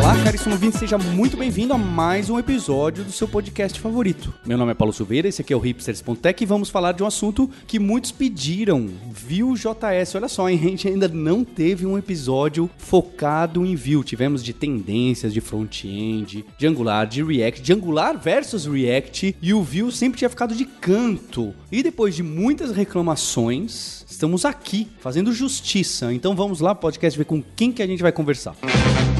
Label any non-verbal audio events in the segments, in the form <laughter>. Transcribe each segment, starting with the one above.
Olá, caríssimo ouvinte, seja muito bem-vindo a mais um episódio do seu podcast favorito. Meu nome é Paulo Silveira, esse aqui é o Hipsters.tech e vamos falar de um assunto que muitos pediram, Vue.js. Olha só, hein? a gente ainda não teve um episódio focado em Vue. Tivemos de tendências de front-end, de Angular, de React, de Angular versus React e o Vue sempre tinha ficado de canto. E depois de muitas reclamações, estamos aqui fazendo justiça. Então vamos lá, podcast, ver com quem que a gente vai conversar. Música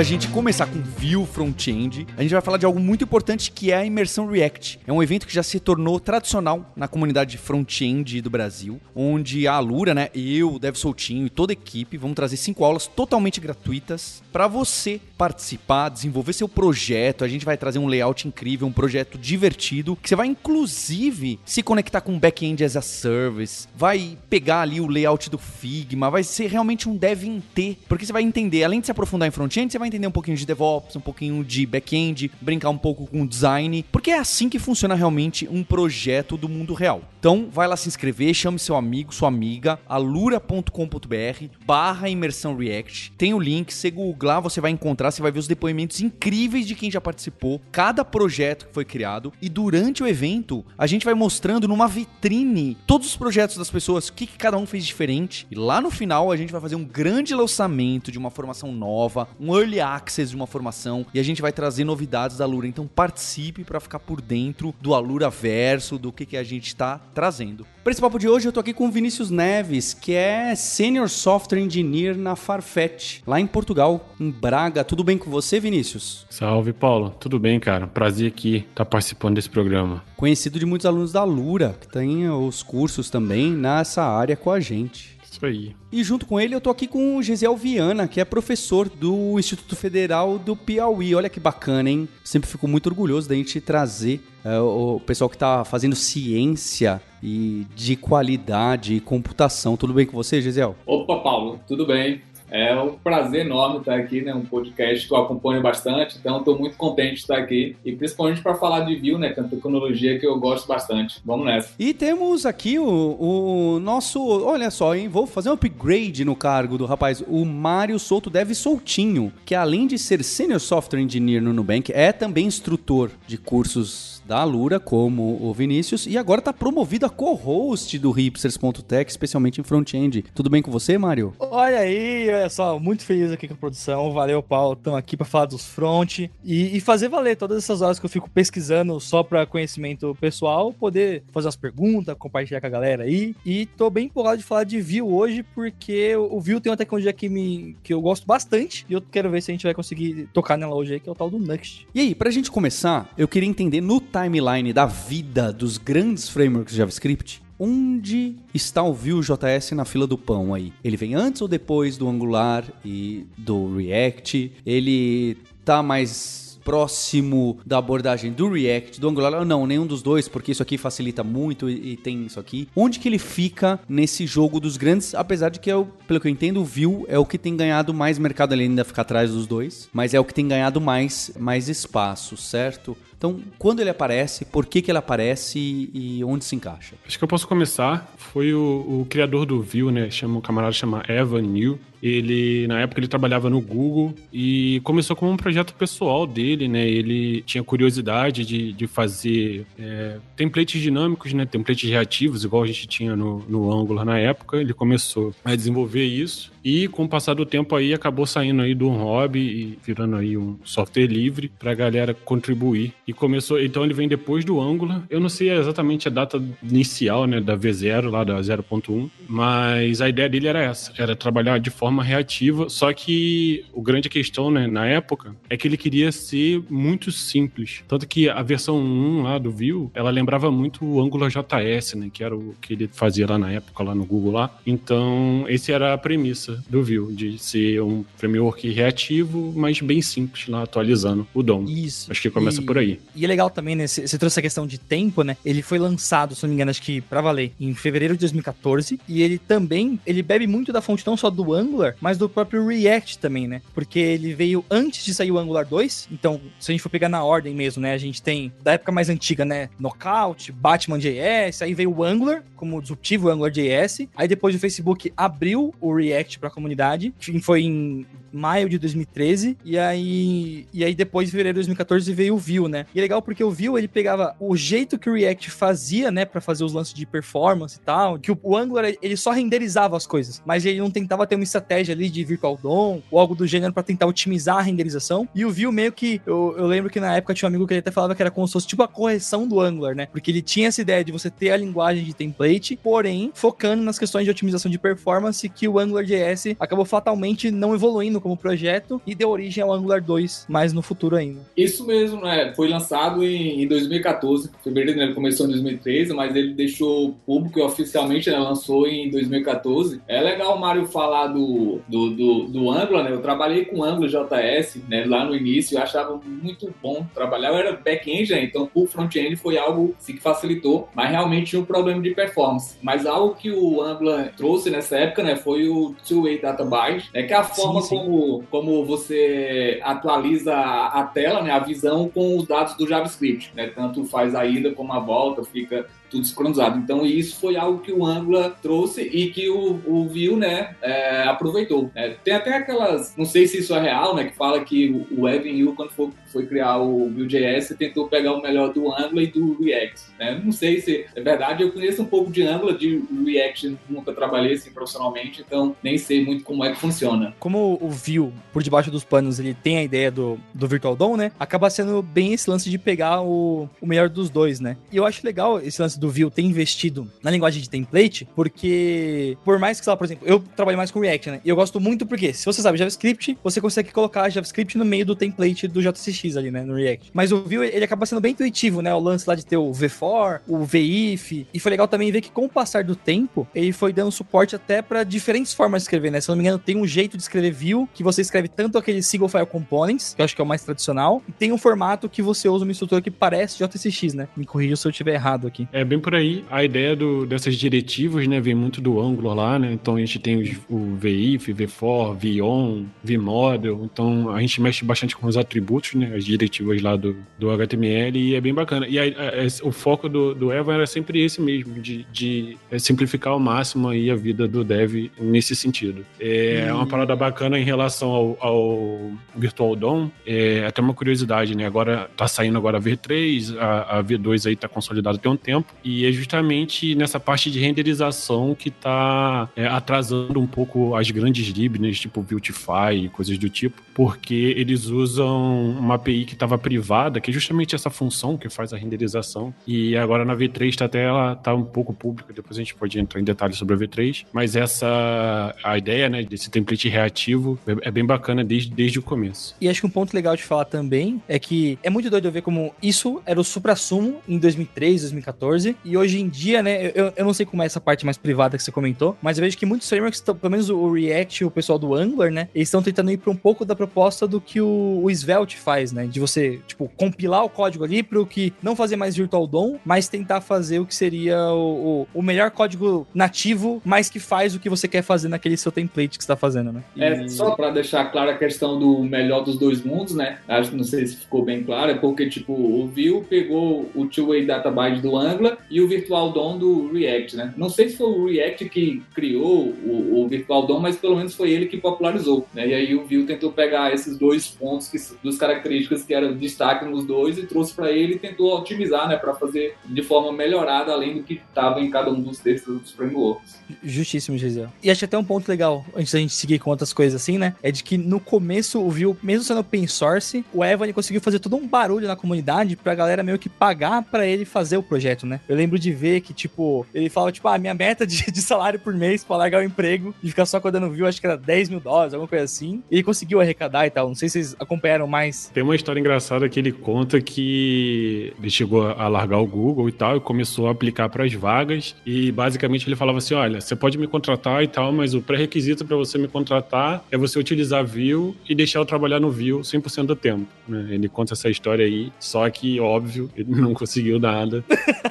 da gente começar com Vue Front-End, a gente vai falar de algo muito importante que é a imersão React. É um evento que já se tornou tradicional na comunidade front-end do Brasil, onde a Alura, né, eu, Dev Soltinho e toda a equipe vamos trazer cinco aulas totalmente gratuitas para você participar, desenvolver seu projeto. A gente vai trazer um layout incrível, um projeto divertido, que você vai inclusive se conectar com back-end as a service, vai pegar ali o layout do Figma, vai ser realmente um dev em T, porque você vai entender, além de se aprofundar em front-end, vai entender um pouquinho de DevOps, um pouquinho de back-end, brincar um pouco com design, porque é assim que funciona realmente um projeto do mundo real. Então, vai lá se inscrever, chame seu amigo, sua amiga, alura.com.br barra imersão React. Tem o link, você googlar, você vai encontrar, você vai ver os depoimentos incríveis de quem já participou, cada projeto que foi criado, e durante o evento, a gente vai mostrando numa vitrine todos os projetos das pessoas, o que, que cada um fez diferente, e lá no final a gente vai fazer um grande lançamento de uma formação nova, um early access de uma formação e a gente vai trazer novidades da Alura. Então participe para ficar por dentro do Alura Verso, do que, que a gente está trazendo. Para esse papo de hoje eu tô aqui com o Vinícius Neves, que é Senior Software Engineer na Farfetch, lá em Portugal, em Braga. Tudo bem com você, Vinícius? Salve, Paulo. Tudo bem, cara. Prazer aqui estar tá participando desse programa. Conhecido de muitos alunos da Alura, que tem os cursos também nessa área com a gente. Isso aí. E junto com ele eu tô aqui com o Gesiel Viana, que é professor do Instituto Federal do Piauí. Olha que bacana, hein? Sempre fico muito orgulhoso da gente trazer uh, o pessoal que tá fazendo ciência e de qualidade e computação. Tudo bem com você, Gesiel? Opa, Paulo, tudo bem? É um prazer enorme estar aqui, né? Um podcast que eu acompanho bastante, então estou muito contente de estar aqui e principalmente para falar de Vue, né? Que é uma tecnologia que eu gosto bastante. Vamos nessa. E temos aqui o, o nosso, olha só, hein? Vou fazer um upgrade no cargo do rapaz, o Mário Souto Deve Soltinho, que além de ser Senior Software Engineer no Nubank, é também instrutor de cursos da Alura, como o Vinícius, e agora está promovido a co-host do Hipsters.tech, especialmente em front-end. Tudo bem com você, Mário? Olha aí, olha só, muito feliz aqui com a produção. Valeu, Paulo. Estamos aqui para falar dos front e, e, fazer valer todas essas horas que eu fico pesquisando só para conhecimento pessoal, poder fazer as perguntas, compartilhar com a galera aí. E tô bem empolgado de falar de Vue hoje, porque o Vue tem uma tecnologia que, me, que eu gosto bastante e eu quero ver se a gente vai conseguir tocar nela hoje aí, que é o tal do Next. E aí, pra gente começar, eu queria entender no timeline da vida dos grandes frameworks JavaScript, onde está o Vue.js na fila do pão aí? Ele vem antes ou depois do Angular e do React? Ele tá mais próximo da abordagem do React, do Angular, não, nenhum dos dois, porque isso aqui facilita muito e, e tem isso aqui. Onde que ele fica nesse jogo dos grandes, apesar de que, eu, pelo que eu entendo, o Vue é o que tem ganhado mais mercado, ele ainda fica atrás dos dois, mas é o que tem ganhado mais, mais espaço, certo? Então, quando ele aparece, por que, que ele aparece e, onde se encaixa? Acho que eu posso começar. Foi o, o criador do Vue, né? Chama, um camarada chama Evan New. Ele, na época, ele trabalhava no Google e começou como um projeto pessoal dele, né? Ele tinha curiosidade de, de fazer é, templates dinâmicos, né? Templates reativos, igual a gente tinha no, no Angular na época. Ele começou a desenvolver isso e, com o passar do tempo aí, acabou saindo aí um hobby e virando aí um software livre pra galera contribuir. E começou, então ele vem depois do Angular. Eu não sei exatamente a data inicial, né, da V0, lá da 0.1, mas a ideia dele era essa, era trabalhar de forma reativa, só que o grande questão, né, na época, é que ele queria ser muito simples. Tanto que a versão 1 lá do Vue, ela lembrava muito o Angular JS, né, que era o que ele fazia lá na época, lá no Google lá. Então, esse era a premissa diferença do Vue, de ser um framework reativo, mas bem simples lá, atualizando o DOM. Isso. Acho que começa E- por aí. E é legal também, né? Você trouxe essa questão de tempo, né? Ele foi lançado, se não me engano, acho que pra valer, em fevereiro de 2014. E ele também, ele bebe muito da fonte não só do Angular, mas do próprio React também, né? Porque ele veio antes de sair o Angular 2. Então, se a gente for pegar na ordem mesmo, né? A gente tem, da época mais antiga, né? Knockout, Batman JS, aí veio o Angular, como disruptivo o Angular JS. Aí depois o Facebook abriu o React pra comunidade. que Foi em maio de 2013. E aí, e aí depois, em fevereiro de 2014, veio o Vue, né? E é legal porque o Vue, ele pegava o jeito que o React fazia, né? Pra fazer os lances de performance e tal. Que o, o Angular, ele só renderizava as coisas. Mas ele não tentava ter uma estratégia ali de Virtual DOM ou algo do gênero pra tentar otimizar a renderização. E o Vue meio que... Eu, eu lembro que na época tinha um amigo que ele até falava que era como se fosse tipo a correção do Angular, né? Porque ele tinha essa ideia de você ter a linguagem de template, porém focando nas questões de otimização de performance que o AngularJS acabou fatalmente não evoluindo como projeto e deu origem ao Angular 2 mais no futuro ainda. Isso mesmo, né? Foi lançado em, em 2014. Fevereiro né? ele começou em 2013, mas ele deixou público e oficialmente né? lançou em 2014. É legal o Mário falar do, do, do, do Angular, né? Eu trabalhei com Angular JS né? lá no início, eu achava muito bom trabalhar. Eu era back-end, né? então o front-end foi algo assim, que facilitou, mas realmente tinha um problema de performance. Mas algo que o Angular trouxe nessa época né? foi o Two-Way Data Byte, né? que é a forma Sim, sim. Como, como você atualiza a tela, né? a visão com os dados do JavaScript. Né? Tanto faz a ida como a volta, fica tudo sincronizado. Então, isso foi algo que o Angular trouxe e que o, o Vue, né, é, aproveitou. né? tem até aquelas, não sei se isso é real, né, que fala que o, Evan Hu, quando for, foi criar o Vue.js, tentou pegar o melhor do Angular e do React. Né? Não sei se é verdade, eu conheço um pouco de Angular, de React nunca trabalhei assim profissionalmente, então nem sei muito como é que funciona. Como o Vue, por debaixo dos panos, ele tem a ideia do, do Virtual DOM, né? Acaba sendo bem esse lance de pegar o, o melhor dos dois, né? E eu acho legal esse lance do Vue ter investido na linguagem de template, porque por mais que, sei lá, por exemplo, eu trabalho mais com React, né? E eu gosto muito porque, se você sabe JavaScript, você consegue colocar JavaScript no meio do template do JCX ali, né? No React. Mas o Vue, ele acaba sendo bem intuitivo, né? O lance lá de ter o V4, o VIF. E foi legal também ver que com o passar do tempo, ele foi dando suporte até para diferentes formas de escrever, né? Se eu não me engano, tem um jeito de escrever Vue que você escreve tanto aquele single file components, que eu acho que é o mais tradicional, e tem um formato que você usa uma estrutura que parece JCX, né? Me corrija se eu estiver errado aqui. É bem por aí. A ideia do- dessas diretivas, né, vem muito do Angular lá, né? Então a gente tem os- o VIF, V4, VON, VModel. Então a gente mexe bastante com os atributos, né? As diretivas lá do, do HTML e é bem bacana. E a- a- o foco do, do Eva era sempre esse mesmo, de, de, é, simplificar ao máximo aí a vida do dev nesse sentido. É uma parada bacana em relação ao, ao Virtual DOM. É até uma curiosidade, né? Agora tá saindo agora a V3, a, a V2 aí tá consolidada tem um tempo. E é justamente nessa parte de renderização que tá é, atrasando um pouco as grandes libs, tipo Beautify e coisas do tipo, porque eles usam uma API que estava privada, que é justamente essa função que faz a renderização. E agora na V3 tá até ela tá um pouco pública, depois a gente pode entrar em detalhes sobre a V3, mas essa a ideia, né, desse template reativo é, é bem bacana desde, desde o começo. E acho que um ponto legal de falar também é que é muito doido ver como isso era o supra-sumo em 2003, 2014, e hoje em dia, né, eu, eu não sei como é essa parte mais privada que você comentou, mas eu vejo que muitos frameworks, pelo menos o React e o pessoal do Angular, né, eles estão tentando ir para um pouco da proposta do que o, o Svelte faz, né, de você, tipo, compilar o código ali para o que não fazer mais Virtual DOM, mas tentar fazer o que seria o, o, o melhor código nativo, mas que faz o que você quer fazer naquele seu template que você tá fazendo, né. E- É, só para deixar clara a questão do melhor dos dois mundos, né? Acho que não sei se ficou bem claro, é porque, tipo, o Vue pegou o Two-Way Data Byte do Angular e o Virtual DOM do React, né? Não sei se foi o React que criou o, o Virtual DOM, mas pelo menos foi ele que popularizou, né? E aí o Vue tentou pegar esses dois pontos, que, duas características que eram destaque nos dois e trouxe para ele e tentou otimizar, né? Para fazer de forma melhorada, além do que estava em cada um dos textos dos frameworks. Justíssimo, Gisele. E acho até um ponto legal, antes da gente seguir com outras coisas assim, né? É de que no começo o Vue, mesmo sendo open source, o Evan conseguiu fazer todo um barulho na comunidade pra galera meio que pagar pra ele fazer o projeto, né? Eu lembro de ver que, tipo, ele fala, tipo, ah, minha meta de, de salário por mês pra largar o emprego e ficar só codando view, acho que era 10 mil dólares, alguma coisa assim. E ele conseguiu arrecadar e tal. Não sei se vocês acompanharam mais. Tem uma história engraçada que ele conta que ele chegou a largar o Google e tal e começou a aplicar para as vagas. E basicamente ele falava assim: olha, você pode me contratar e tal, mas o pré-requisito para você me contratar é você utilizar Vue e deixar eu trabalhar no Vue 100% do tempo. Né? Ele conta essa história aí, só que, óbvio, ele não <laughs> conseguiu nada.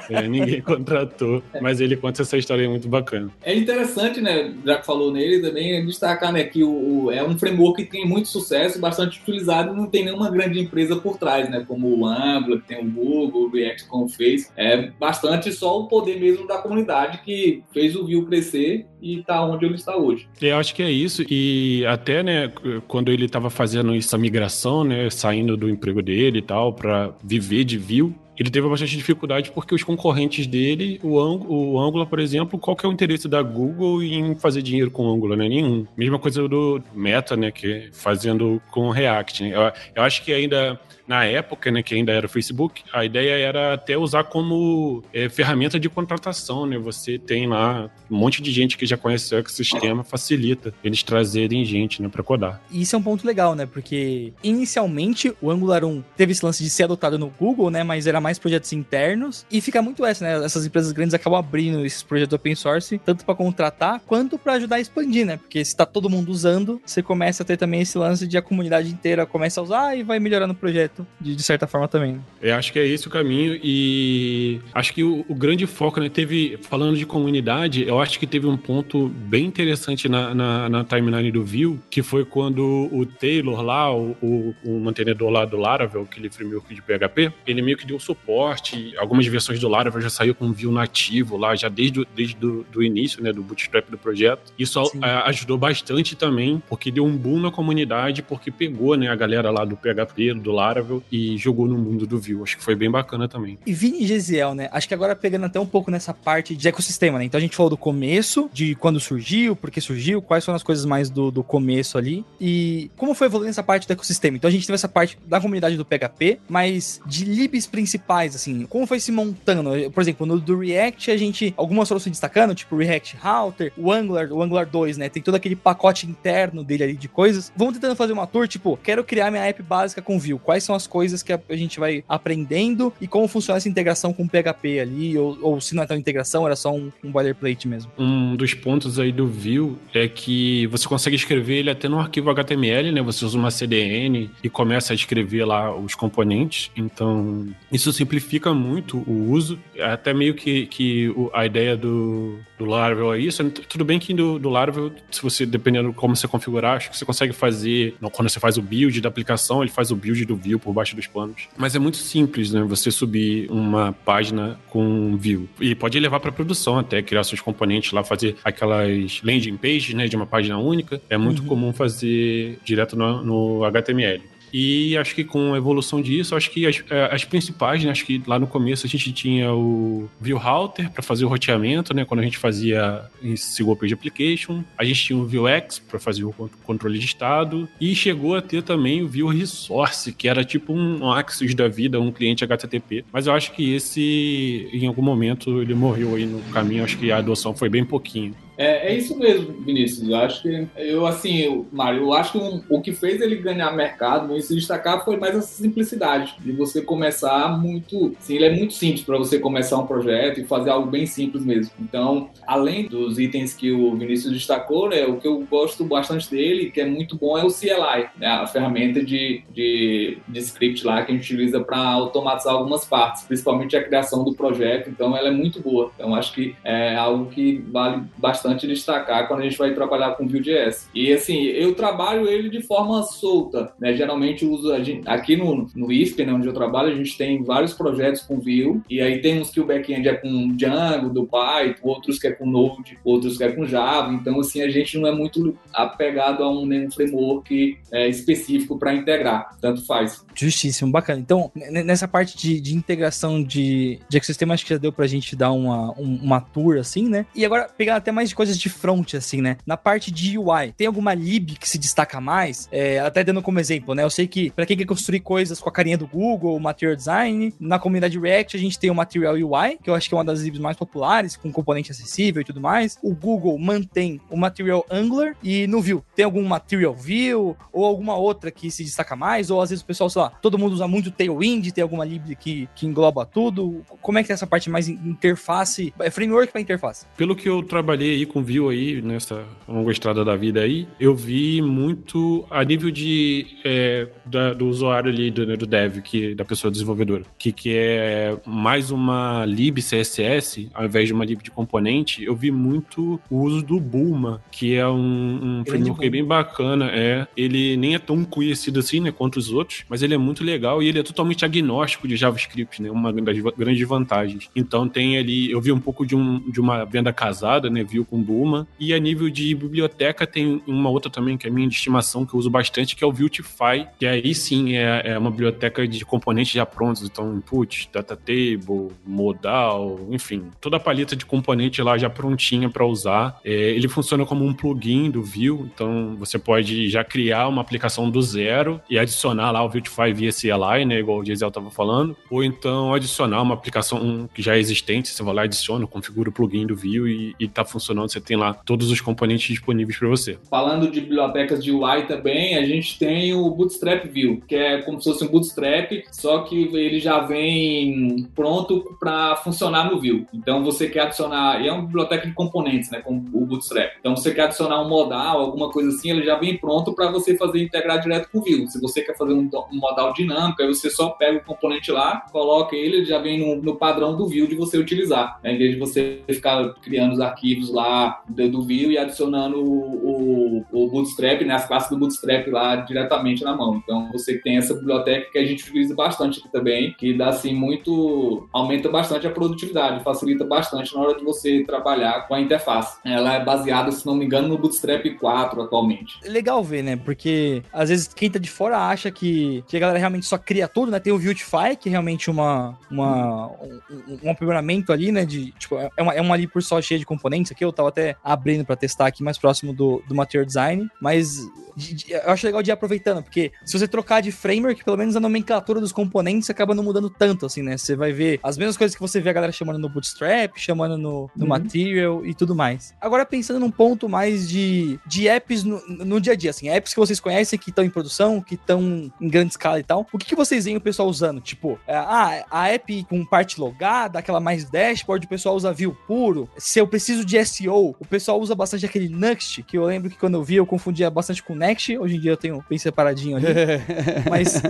é, ninguém <laughs> contratou, mas ele conta essa história muito bacana. É interessante, né, já que falou nele também, destacar né, que o, o, é um framework que tem muito sucesso, bastante utilizado não tem nenhuma grande empresa por trás, né, como o Angular, que tem o Google, o React como fez. É bastante só o poder mesmo da comunidade que fez o Vue crescer e tá onde ele está hoje. Eu acho que é isso. E até, né, quando ele estava fazendo essa migração, né, saindo do emprego dele e tal, para viver de Vue, ele teve bastante dificuldade porque os concorrentes dele, o, Ang o Angular, por exemplo, qual que é o interesse da Google em fazer dinheiro com o Angular? Né? Nenhum. Mesma coisa do Meta, né? Que fazendo com o React. Né? Eu, eu acho que ainda na época, né, que ainda era o Facebook, a ideia era até usar como é, ferramenta de contratação, né? Você tem lá um monte de gente que já conhece o ecossistema, facilita eles trazerem gente, né, para codar. Isso é um ponto legal, né? Porque inicialmente o Angular 1 teve esse lance de ser adotado no Google, né? Mas era mais projetos internos e fica muito essa, né? Essas empresas grandes acabam abrindo esses projetos open source, tanto para contratar quanto para ajudar a expandir, né? Porque se tá todo mundo usando, você começa a ter também esse lance de a comunidade inteira começa a usar e vai melhorando o projeto de, de, certa forma também. Eu acho que é esse o caminho e acho que o, o, grande foco, né, teve, falando de comunidade, eu acho que teve um ponto bem interessante na, na, na timeline do Vue, que foi quando o Taylor lá, o, o, o mantenedor lá do Laravel, aquele framework de PHP, ele meio que deu suporte, algumas versões do Laravel já saiu com Vue nativo lá, já desde, desde do, do início, né, do bootstrap do projeto. Isso a, ajudou bastante também, porque deu um boom na comunidade, porque pegou, né, a galera lá do PHP, do Laravel, e jogou no mundo do Vue. Acho que foi bem bacana também. E Vini Gesiel, né? Acho que agora pegando até um pouco nessa parte de ecossistema, né? Então a gente falou do começo, de quando surgiu, por que surgiu, quais foram as coisas mais do, do começo ali e como foi evoluindo essa parte do ecossistema. Então a gente teve essa parte da comunidade do PHP, mas de libs principais, assim, como foi se montando? Por exemplo, no do React a gente, algumas foram se destacando, tipo React Router, o Angular, o Angular 2, né? Tem todo aquele pacote interno dele ali de coisas. Vamos tentando fazer uma tour, tipo, quero criar minha app básica com Vue. Quais são as coisas que a, gente vai aprendendo e como funciona essa integração com o PHP ali, ou, ou se não é tão integração, era só um, um boilerplate mesmo. Um dos pontos aí do Vue é que você consegue escrever ele até no arquivo HTML, né? Você usa uma CDN e começa a escrever lá os componentes. Então, isso simplifica muito o uso. Até meio que, que a ideia do, do Laravel é isso. Tudo bem que do, do Laravel, se você, dependendo de como você configurar, acho que você consegue fazer, quando você faz o build da aplicação, ele faz o build do Vue por baixo dos panos. Mas é muito simples, né? Você subir uma página com Vue. E pode levar para produção até, criar seus componentes lá, fazer aquelas landing pages, né? De uma página única. É muito uhum. comum fazer direto no, no HTML. E acho que com a evolução disso, acho que as, é, as principais, né? Acho que lá no começo a gente tinha o View Router para fazer o roteamento, né? Quando a gente fazia em single page application. A gente tinha o Vuex para fazer o controle de estado. E chegou a ter também o View Resource, que era tipo um Axis da vida, um cliente HTTP. Mas eu acho que esse, em algum momento, ele morreu aí no caminho. Acho que a adoção foi bem pouquinho. É, é isso mesmo, Vinícius. Eu acho que, eu assim, Mário, eu acho que um, o que fez ele ganhar mercado e se destacar foi mais essa simplicidade de você começar muito. Sim, ele é muito simples para você começar um projeto e fazer algo bem simples mesmo. Então, além dos itens que o Vinícius destacou, né, o que eu gosto bastante dele, que é muito bom, é o CLI, né, a ferramenta de, de, de script lá que a gente utiliza para automatizar algumas partes, principalmente a criação do projeto. Então, ela é muito boa. Então, acho que é algo que vale bastante importante destacar quando a gente vai trabalhar com Vue.js. E assim, eu trabalho ele de forma solta, né? Geralmente uso gente, aqui no, no ISP, né, onde eu trabalho, a gente tem vários projetos com Vue, e aí tem uns que o back-end é com Django, do Python, outros que é com Node, outros que é com Java. Então, assim, a gente não é muito apegado a um nenhum framework é, específico para integrar. Tanto faz. Justíssimo, bacana. Então, nessa parte de, de integração de, de ecossistema, acho que já deu pra gente dar uma, uma tour assim, né? E agora, pegar até mais de coisas de front, assim, né? Na parte de UI, tem alguma lib que se destaca mais? É, até dando como exemplo, né? Eu sei que para quem quer construir coisas com a carinha do Google, o Material Design, na comunidade React a gente tem o Material UI, que eu acho que é uma das libs mais populares, com componente acessível e tudo mais. O Google mantém o Material Angular e no Vue tem algum Material View ou alguma outra que se destaca mais, ou às vezes o pessoal, sei lá, todo mundo usa muito Tailwind, tem alguma lib que, que engloba tudo. Como é que é essa parte mais interface, é framework para interface? Pelo que eu trabalhei aí com Vue aí, nessa longa estrada da vida aí, eu vi muito a nível de é, da, do usuário ali, do, do dev, que, da pessoa desenvolvedora, que, que é mais uma lib CSS, ao invés de uma lib de componente, eu vi muito o uso do Bulma, que é um, um framework bem bacana, é. Ele nem é tão conhecido assim, né, quanto os outros, mas ele é muito legal e ele é totalmente agnóstico de JavaScript, né, uma das grandes vantagens. Então tem ali, eu vi um pouco de, um, de uma venda casada, né, viu com Bulma, e a nível de biblioteca tem uma outra também que é minha de estimação que eu uso bastante, que é o Viltify, que aí sim é, é uma biblioteca de componentes já prontos, então input, data table, modal, enfim, toda a paleta de componente lá já prontinha para usar. É, ele funciona como um plugin do Vue, então você pode já criar uma aplicação do zero e adicionar lá o Viltify via CLI, né, igual o Gisele estava falando, ou então adicionar uma aplicação que já é existente, você vai lá, adiciona, configura o plugin do Vue e, está funcionando, você tem lá todos os componentes disponíveis para você. Falando de bibliotecas de UI também, a gente tem o Bootstrap View, que é como se fosse um Bootstrap, só que ele já vem pronto para funcionar no Vue. Então você quer adicionar, e é uma biblioteca de componentes, né, como o Bootstrap. Então você quer adicionar um modal, alguma coisa assim, ele já vem pronto para você fazer integrar direto com o Vue. Se você quer fazer um, um, modal dinâmico, aí você só pega o componente lá, coloca ele, ele já vem no, no padrão do Vue de você utilizar, né, em vez de você ficar criando os arquivos lá do, Vue e adicionando o, o, o Bootstrap, né, as classes do Bootstrap lá diretamente na mão. Então você tem essa biblioteca que a gente utiliza bastante aqui também, que dá assim muito, aumenta bastante a produtividade, facilita bastante na hora de você trabalhar com a interface. Ela é baseada, se não me engano, no Bootstrap 4 atualmente. Legal ver, né? Porque às vezes quem tá de fora acha que, que a galera realmente só cria tudo, né? Tem o Vuetify, que é realmente uma, uma, um, um aprimoramento ali, né? De, tipo, é uma, é uma ali por só cheia de componentes aqui. Eu tava até abrindo para testar aqui mais próximo do, do Material Design, mas de, de, eu acho legal de ir aproveitando, porque se você trocar de framework, pelo menos a nomenclatura dos componentes acaba não mudando tanto, assim, né? Você vai ver as mesmas coisas que você vê a galera chamando no Bootstrap, chamando no, no uhum. Material e tudo mais. Agora, pensando num ponto mais de, de apps no, no dia a dia, assim, apps que vocês conhecem, que estão em produção, que estão em grande escala e tal, o que, que vocês veem o pessoal usando? Tipo, é, ah, a app com parte logada, aquela mais dashboard, o pessoal usa view puro. Se eu preciso de SEO, o pessoal usa bastante aquele Next, que eu lembro que quando eu vi eu confundia bastante com Next, hoje em dia eu tenho bem separadinho ali. <laughs> Mas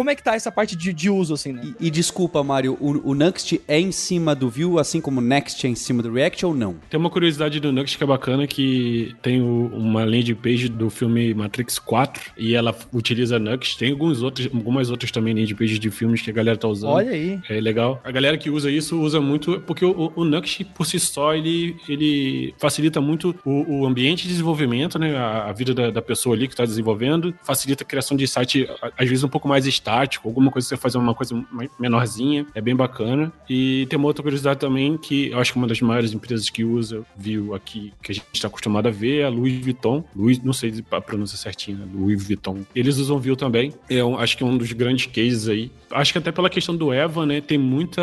como é que tá essa parte de, de uso, assim, né? E, e desculpa, Mário, o, o, Next é em cima do Vue, assim como o Next é em cima do React ou não? Tem uma curiosidade do Next que é bacana, que tem o, uma landing page do filme Matrix 4 e ela utiliza Next. Tem alguns outros, algumas outras também landing pages de filmes que a galera tá usando. Olha aí. É legal. A galera que usa isso usa muito, porque o, o Next por si só, ele, ele facilita muito o, o ambiente de desenvolvimento, né? A, a vida da, da, pessoa ali que está desenvolvendo, facilita a criação de site, às vezes um pouco mais alguma coisa que você fazer uma coisa menorzinha, é bem bacana. E tem uma outra curiosidade também, que eu acho que uma das maiores empresas que usa, viu aqui, que a gente está acostumado a ver, é a Louis Vuitton. Louis, não sei a pronúncia certinha, né? Louis Vuitton. Eles usam Vue também. É um, acho que é um dos grandes cases aí. Acho que até pela questão do Eva, né, tem muita,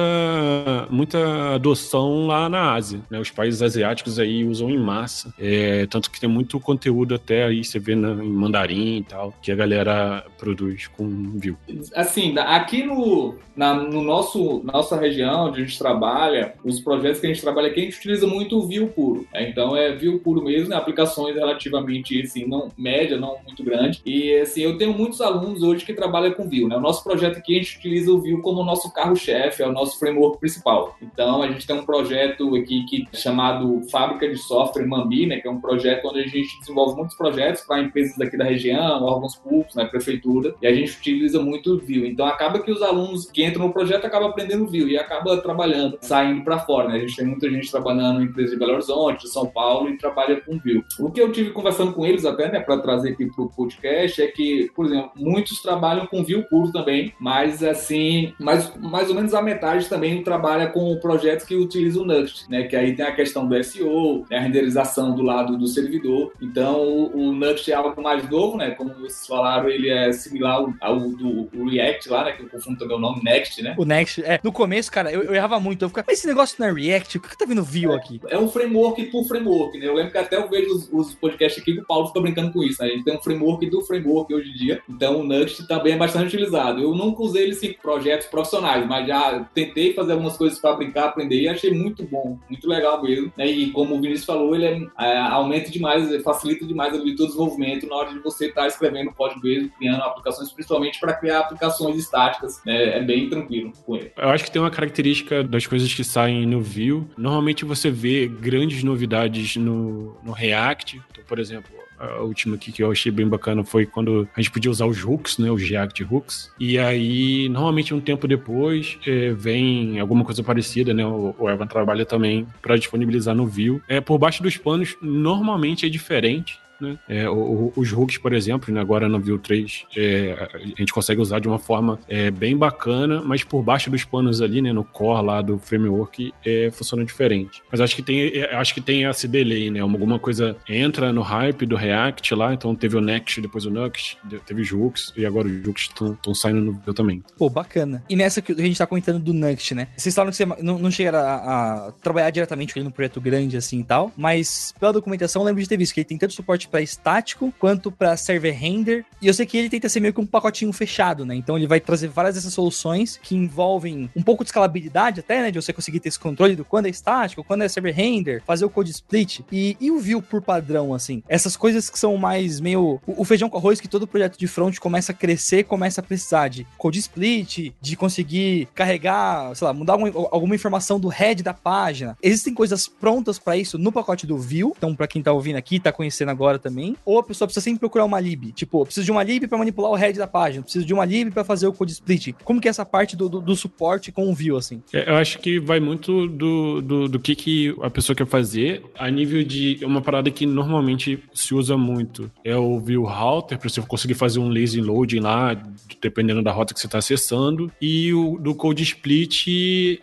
muita adoção lá na Ásia, né? Os países asiáticos aí usam em massa. É, tanto que tem muito conteúdo até aí, você vê na, em mandarim e tal, que a galera produz com Vue. Assim, aqui no, na no nosso, nossa região onde a gente trabalha, os projetos que a gente trabalha aqui, a gente utiliza muito o Vue puro. Né? Então é Vue puro mesmo, né? aplicações relativamente, assim, não, média, não muito grande. E assim, eu tenho muitos alunos hoje que trabalham com Vue. Né? O nosso projeto aqui, a gente utiliza o Vue como nosso carro-chefe, é o nosso framework principal. Então a gente tem um projeto aqui que é chamado Fábrica de Software Mambi, né? que é um projeto onde a gente desenvolve muitos projetos para empresas daqui da região, órgãos públicos, né? prefeitura, e a gente utiliza muito muito Vue. Então acaba que os alunos que entram no projeto acabam aprendendo Vue e acaba trabalhando, saindo para fora. Né? A gente tem muita gente trabalhando em empresas de Belo Horizonte, de São Paulo e trabalha com Vue. O que eu tive conversando com eles até, né, para trazer aqui para o podcast é que, por exemplo, muitos trabalham com Vue puro também, mas assim, mais, mais ou menos a metade também trabalha com projetos que utilizam o Next, né? Que aí tem a questão do SEO, né, a renderização do lado do servidor. Então, o, o é algo mais novo, né? Como vocês falaram, ele é similar ao, ao do React lá, né? Que eu confundo também o nome Next, né? O Next, é. No começo, cara, eu, eu errava muito. Eu ficava, mas esse negócio não é React? O que, que tá vindo Vue aqui? É um framework por framework, né? Eu lembro que até eu vejo os, os podcasts aqui que o Paulo fica brincando com isso, né? A gente tem um framework do framework hoje em dia. Então, o Next também é bastante utilizado. Eu nunca usei ele em projetos profissionais, mas já tentei fazer algumas coisas para brincar, aprender e achei muito bom, muito legal mesmo. Né? E como o Vinícius falou, ele é, é, aumenta demais, facilita demais o desenvolvimento na hora de você estar tá escrevendo código mesmo, criando aplicações, principalmente para criar aplicações estáticas. Né? É bem tranquilo com ele. Eu acho que tem uma característica das coisas que saem no Vue. Normalmente você vê grandes novidades no, no React. Então, por exemplo, a última aqui que eu achei bem bacana foi quando a gente podia usar os hooks, né, os React hooks. E aí, normalmente um tempo depois, é, vem alguma coisa parecida, né? O, o Evan trabalha também para disponibilizar no Vue. É, por baixo dos panos, normalmente é diferente. Né? É, o, os hooks, por exemplo, né, agora no Vue 3, é, a gente consegue usar de uma forma é, bem bacana, mas por baixo dos panos ali, né, no core lá do framework, é, funciona diferente. Mas acho que tem, é, acho que tem esse delay, né? Alguma coisa entra no hype do React lá, então teve o Next, depois o Next, teve os hooks, e agora os hooks estão saindo no Vue também. Pô, bacana. E nessa que a gente tá comentando do Next, né? Vocês falaram que você não, não chegaram a, a, trabalhar diretamente com ele num projeto grande assim e tal, mas pela documentação eu lembro de ter visto que ele tem tanto suporte para estático quanto para server render. E eu sei que ele tenta ser meio que um pacotinho fechado, né? Então ele vai trazer várias dessas soluções que envolvem um pouco de escalabilidade até, né? De você conseguir ter esse controle do quando é estático, quando é server render, fazer o code split. E, e o view por padrão, assim. Essas coisas que são mais meio. O, o feijão com arroz que todo projeto de front começa a crescer, começa a precisar de code split, de conseguir carregar, sei lá, mudar alguma, alguma informação do head da página. Existem coisas prontas para isso no pacote do Vue. Então, para quem tá ouvindo aqui, tá conhecendo agora também. Ou a pessoa precisa sempre procurar uma lib. Tipo, preciso de uma lib para manipular o head da página, preciso de uma lib para fazer o code split. Como que é essa parte do, do, do suporte com o Vue, assim? É, eu acho que vai muito do, do, do, que, que a pessoa quer fazer a nível de uma parada que normalmente se usa muito. É o Vue Router, para você conseguir fazer um lazy loading lá, dependendo da rota que você está acessando. E o do code split,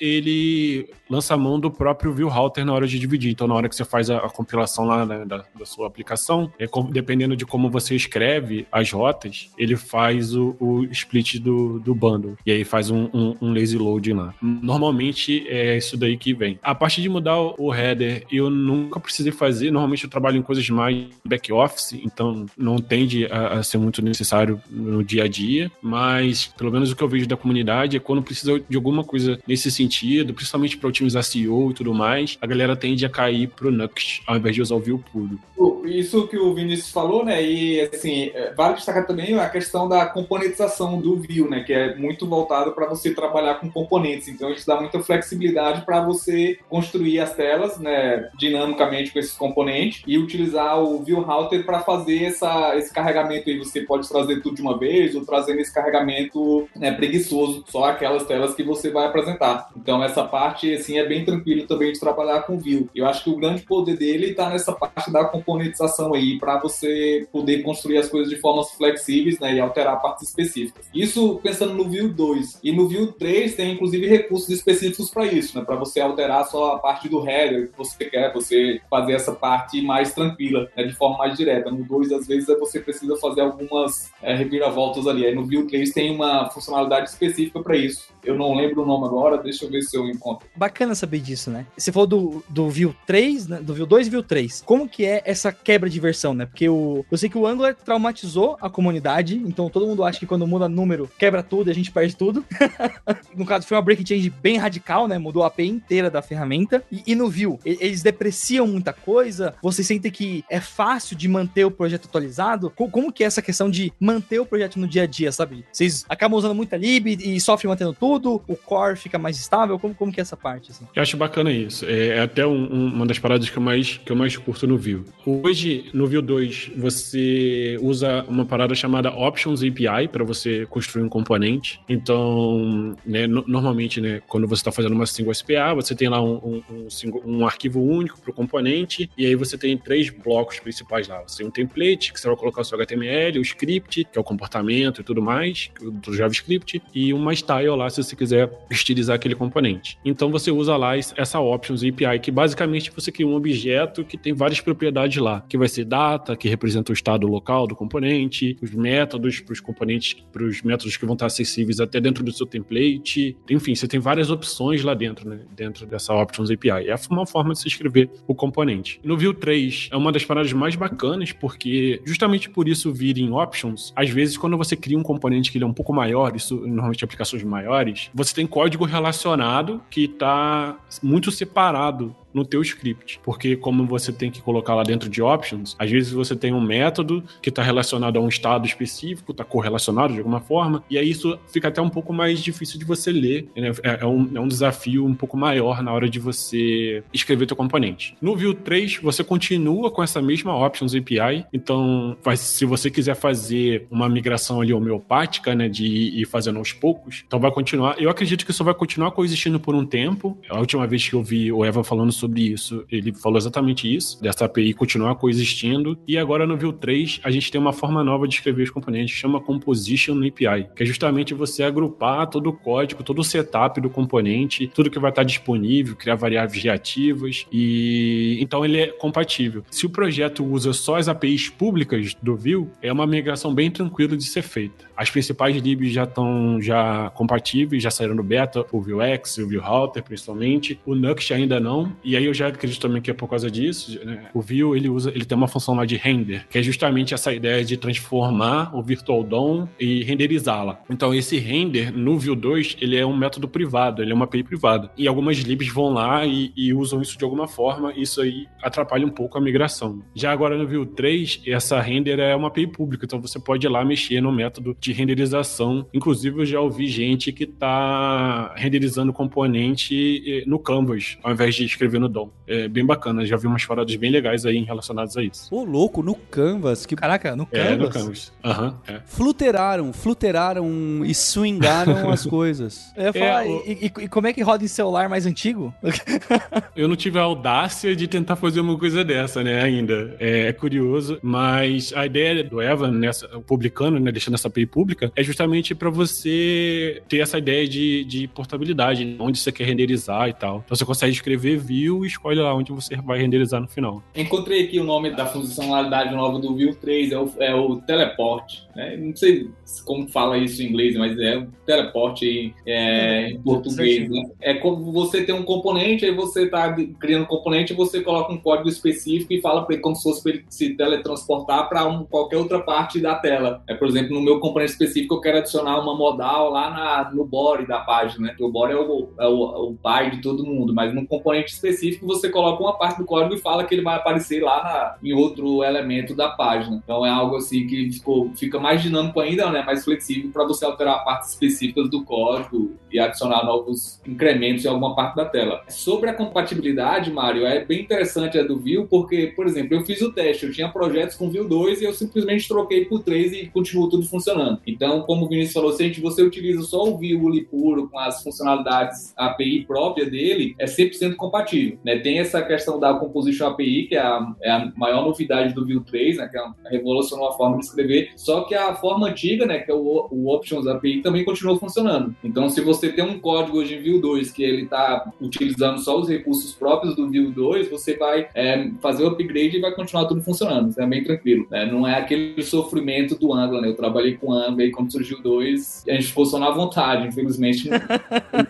ele lança a mão do próprio Vue Router na hora de dividir. Então, na hora que você faz a, a compilação lá né, da, da, sua aplicação, é, dependendo de como você escreve as rotas, ele faz o, o split do, do bundle. E aí faz um, um, um, lazy load lá. Normalmente é isso daí que vem. A parte de mudar o, o header, eu nunca precisei fazer. Normalmente eu trabalho em coisas mais back office, então não tende a, a ser muito necessário no dia a dia. Mas, pelo menos o que eu vejo da comunidade é quando precisa de alguma coisa nesse sentido, principalmente para otimizar SEO e tudo mais, a galera tende a cair pro Nuxt ao invés de usar o Vue puro. Isso que o Vinícius falou, né? E assim, é, vale destacar também a questão da componentização do Vue, né? Que é muito voltado para você trabalhar com componentes. Então, isso dá muita flexibilidade para você construir as telas, né? Dinamicamente com esses componentes e utilizar o Vue Router para fazer essa, esse carregamento aí. Você pode trazer tudo de uma vez ou trazendo esse carregamento né, preguiçoso, só aquelas telas que você vai apresentar. Então, essa parte assim, é bem tranquilo também de trabalhar com Vue. Eu acho que o grande poder dele está nessa parte da componentização aí, para você poder construir as coisas de formas flexíveis né, e alterar partes específicas. Isso pensando no Vue 2. E no Vue 3 tem inclusive recursos específicos para isso, né, para você alterar só a parte do header que você quer, você fazer essa parte mais tranquila, né, de forma mais direta. No 2, às vezes, você precisa fazer algumas é, reviravoltas ali. Aí no Vue 3 tem uma funcionalidade específica para isso. Eu não lembro o nome agora, deixa eu ver se eu encontro bacana saber disso, né? Você falou do, do View 3, né? do View 2 e View 3. Como que é essa quebra de versão, né? Porque o, eu sei que o Angular traumatizou a comunidade, então todo mundo acha que quando muda número, quebra tudo e a gente perde tudo. <laughs> no caso, foi uma break change bem radical, né? Mudou a API inteira da ferramenta. E, e no View, eles depreciam muita coisa? Você sente que é fácil de manter o projeto atualizado? Como, como que é essa questão de manter o projeto no dia a dia, sabe? Vocês acabam usando muita lib e sofrem mantendo tudo? O core fica mais estável? Como, como que é essa parte? Assim? Eu acho bacana isso. É, é até um, um, uma das paradas que eu, mais, que eu mais curto no Vue. Hoje no Vue 2, você usa uma parada chamada Options API para você construir um componente. Então, né, no, normalmente, né, quando você está fazendo uma single SPA, você tem lá um, um, um, single, um arquivo único para o componente, e aí você tem três blocos principais lá. Você tem um template, que você vai colocar o seu HTML, o script, que é o comportamento e tudo mais, do JavaScript, e uma style lá, se você quiser estilizar aquele componente. Então, você usa lá essa Options API, que basicamente você cria um objeto que tem várias propriedades lá, que vai ser data, que representa o estado local do componente, os métodos para os componentes, para os métodos que vão estar acessíveis até dentro do seu template. Enfim, você tem várias opções lá dentro, né? Dentro dessa Options API. É uma forma de se escrever o componente. No Vue 3 é uma das paradas mais bacanas, porque justamente por isso vir em Options, às vezes quando você cria um componente que ele é um pouco maior, isso normalmente aplicações maiores, você tem código relacionado que está muito separado no teu script. Porque como você tem que colocar lá dentro de options, às vezes você tem um método que está relacionado a um estado específico, está correlacionado de alguma forma, e aí isso fica até um pouco mais difícil de você ler. Né? É, é, um, é um desafio um pouco maior na hora de você escrever teu componente. No Vue 3, você continua com essa mesma options API, então se você quiser fazer uma migração ali homeopática, né, de ir fazendo aos poucos, então vai continuar. Eu acredito que isso vai continuar coexistindo por um tempo. A última vez que eu vi o Eva falando sobre sobre isso. Ele falou exatamente isso, dessa API continuar coexistindo. E agora no Vue 3, a gente tem uma forma nova de escrever os componentes, chama Composition API, que é justamente você agrupar todo o código, todo o setup do componente, tudo que vai estar disponível, criar variáveis reativas e então ele é compatível. Se o projeto usa só as APIs públicas do Vue, é uma migração bem tranquila de ser feita. As principais libs já estão já compatíveis, já saíram no beta, o Vuex, o Router principalmente, o Nuxt ainda não, e aí eu já acredito também que é por causa disso, né? O Vue, ele usa, ele tem uma função lá de render, que é justamente essa ideia de transformar o Virtual DOM e renderizá-la. Então esse render no Vue 2, ele é um método privado, ele é uma API privada. E algumas libs vão lá e, e usam isso de alguma forma, isso aí atrapalha um pouco a migração. Já agora no Vue 3, essa render é uma API pública, então você pode ir lá mexer no método de renderização. Inclusive eu já ouvi gente que está renderizando componente eh, no Canvas, ao invés de escrever no Dom. É bem bacana, já vi umas paradas bem legais aí relacionadas a isso. Ô, louco, no Canvas. Que... Caraca, no Canvas? É, no Canvas. Aham, uhum, é. Fluteraram, fluteraram e swingaram as <laughs> coisas. Eu ia falar, é, o... e, e, como é que roda em celular mais antigo? <laughs> eu não tive a audácia de tentar fazer uma coisa dessa, né, ainda. É, é curioso, mas a ideia do Evan, nessa, publicando, né, deixando essa API pública, é justamente para você ter essa ideia de, de portabilidade, onde você quer renderizar e tal. Então você consegue escrever view e escolhe lá onde você vai renderizar no final. Encontrei aqui o nome da funcionalidade nova do Vue 3, é o, é o Teleport. Né? Não sei como fala isso em inglês, mas é o teleporte é, em português. Né? É como você tem um componente, aí você está criando um componente e você coloca um código específico e fala para ele como se fosse para ele se teletransportar para um, qualquer outra parte da tela. É, por exemplo, no meu componente específico, eu quero adicionar uma modal lá na, no body da página. Né? O body é o, é o, o pai de todo mundo, mas no componente específico você coloca uma parte do código e fala que ele vai aparecer lá na, em outro elemento da página. Então é algo assim que ficou, fica mais dinâmico ainda, né? mais flexível para você alterar partes específicas do código e adicionar novos incrementos em alguma parte da tela. Sobre a compatibilidade, Mário, é bem interessante a do Vue, porque, por exemplo, eu fiz o teste, eu tinha projetos com Vue 2 e eu simplesmente troquei por 3 e continuou tudo funcionando. Então, como o Vinícius falou, se você utiliza só o Vue puro com as funcionalidades API própria dele, é 100% compatível. Né? Tem essa questão da Composition API, que é a, é a maior novidade do Vue 3, né? que é revolucionou a forma de escrever, só que a forma antiga, né, que é o, o Options API, também continua funcionando. Então, se você tem um código hoje em Vue 2 que ele está utilizando só os recursos próprios do Vue 2, você vai é, fazer o upgrade e vai continuar tudo funcionando. Isso é bem tranquilo. Né? Não é aquele sofrimento do Angular, né? Eu trabalhei com Angular e quando surgiu 2, a gente ficou só na vontade. Infelizmente, <laughs> não.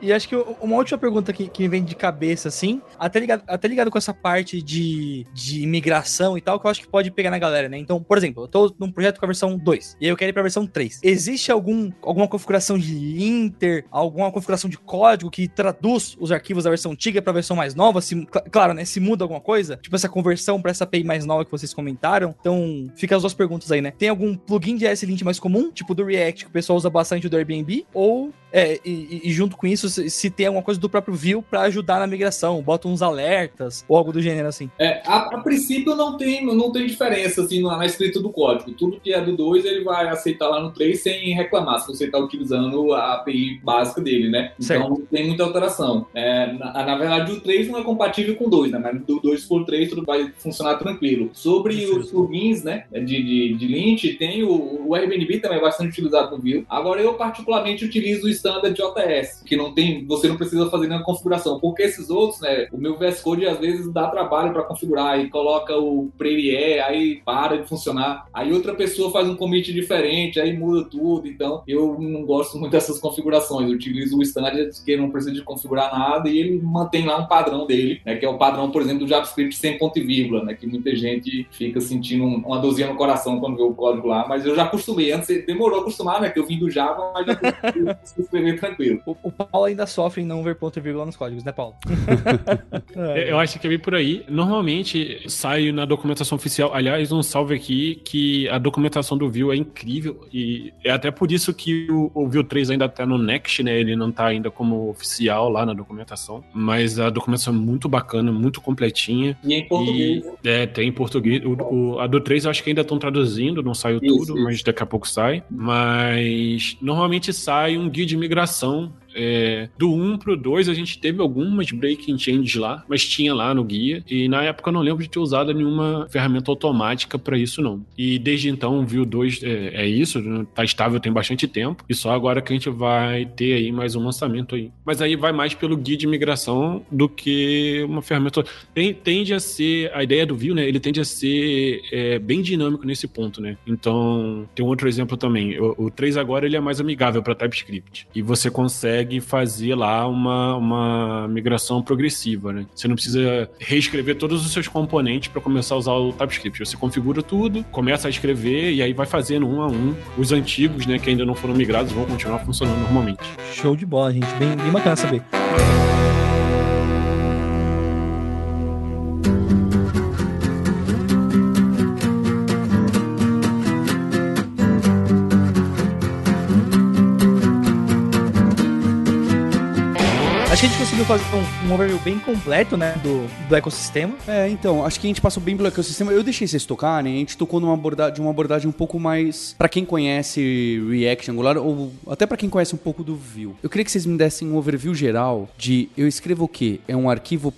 E acho que uma última pergunta que, que vem de cabeça, assim, até ligado, até ligado com essa parte de, de imigração e tal, que eu acho que pode pegar na galera, né? Então, por exemplo, eu tô num projeto com a versão 2 e aí eu quero ir pra versão 3. Existe algum, alguma configuração de inter, alguma configuração de código que traduz os arquivos da versão antiga pra versão mais nova? Se, cl claro, né? Se muda alguma coisa? Tipo essa conversão pra essa API mais nova que vocês comentaram. Então, fica as duas perguntas aí, né? Tem algum plugin de S-Lint mais comum, tipo do React, que o pessoal usa bastante do Airbnb? Ou é, e, e, junto com isso, se, se, tem alguma coisa do próprio Vue para ajudar na migração, bota uns alertas ou algo do gênero assim. É, a, a, princípio não tem, não tem diferença assim na, na escrita do código. Tudo que é do 2 ele vai aceitar lá no 3 sem reclamar, se você está utilizando a API básica dele, né? Então certo. não tem muita alteração. É, na, na, verdade, o 3 não é compatível com o 2, né? Mas do 2 por 3 tudo vai funcionar tranquilo. Sobre os plugins, né? De, de, de Lint, tem o, o Airbnb também é bastante utilizado no Vue. Agora eu particularmente utilizo o standard JS, que não tem, você não precisa fazer nenhuma configuração, porque esses outros, né? O meu VS Code às vezes dá trabalho para configurar e coloca o Prairie, aí para de funcionar. Aí outra pessoa faz um commit diferente, aí muda tudo. Então eu não gosto muito dessas configurações. Eu utilizo o standard que não precisa de configurar nada e ele mantém lá um padrão dele, né? Que é o padrão, por exemplo, do JavaScript sem ponto e vírgula, né? Que muita gente fica sentindo uma dorzinha no coração quando vê o código lá, mas eu já acostumei. Antes demorou a acostumar, né? Que eu vim do Java, mas já <laughs> tranquilo. O, o Paulo ainda sofre em não ver ponto e vírgula nos códigos, né, Paulo? <laughs> eu acho que é bem por aí. Normalmente sai na documentação oficial. Aliás, um salve aqui que a documentação do Vue é incrível e é até por isso que o, o Vue 3 ainda tá no Next, né? Ele não tá ainda como oficial lá na documentação, mas a documentação é muito bacana, muito completinha. E em português. E, é, tem em português. O, o, a do 3 eu acho que ainda estão traduzindo, não saiu isso, tudo, isso. mas daqui a pouco sai. Mas normalmente sai um guia de migração ação é, do 1 pro 2 a gente teve algumas breaking changes lá, mas tinha lá no guia. E na época eu não lembro de ter usado nenhuma ferramenta automática para isso, não. E desde então o Vue 2 é, é, isso, né? tá estável tem bastante tempo. E só agora que a gente vai ter aí mais um lançamento aí. Mas aí vai mais pelo guia de migração do que uma ferramenta. Tem, tende a ser, a ideia do Vue, né? Ele tende a ser é, bem dinâmico nesse ponto, né? Então, tem um outro exemplo também. O, o 3 agora ele é mais amigável para TypeScript. E você consegue consegue fazer lá uma, uma migração progressiva, né? Você não precisa reescrever todos os seus componentes para começar a usar o TypeScript. Você configura tudo, começa a escrever e aí vai fazendo um a um. Os antigos, né, que ainda não foram migrados, vão continuar funcionando normalmente. Show de bola, gente. Bem, bem bacana saber. Conseguiu fazer um, um overview bem completo, né, do, do ecossistema. É, então, acho que a gente passou bem pelo ecossistema. Eu deixei vocês tocarem, a gente tocou numa abordagem, uma abordagem um pouco mais para quem conhece React Angular ou até para quem conhece um pouco do Vue. Eu queria que vocês me dessem um overview geral de eu escrevo o quê? É um arquivo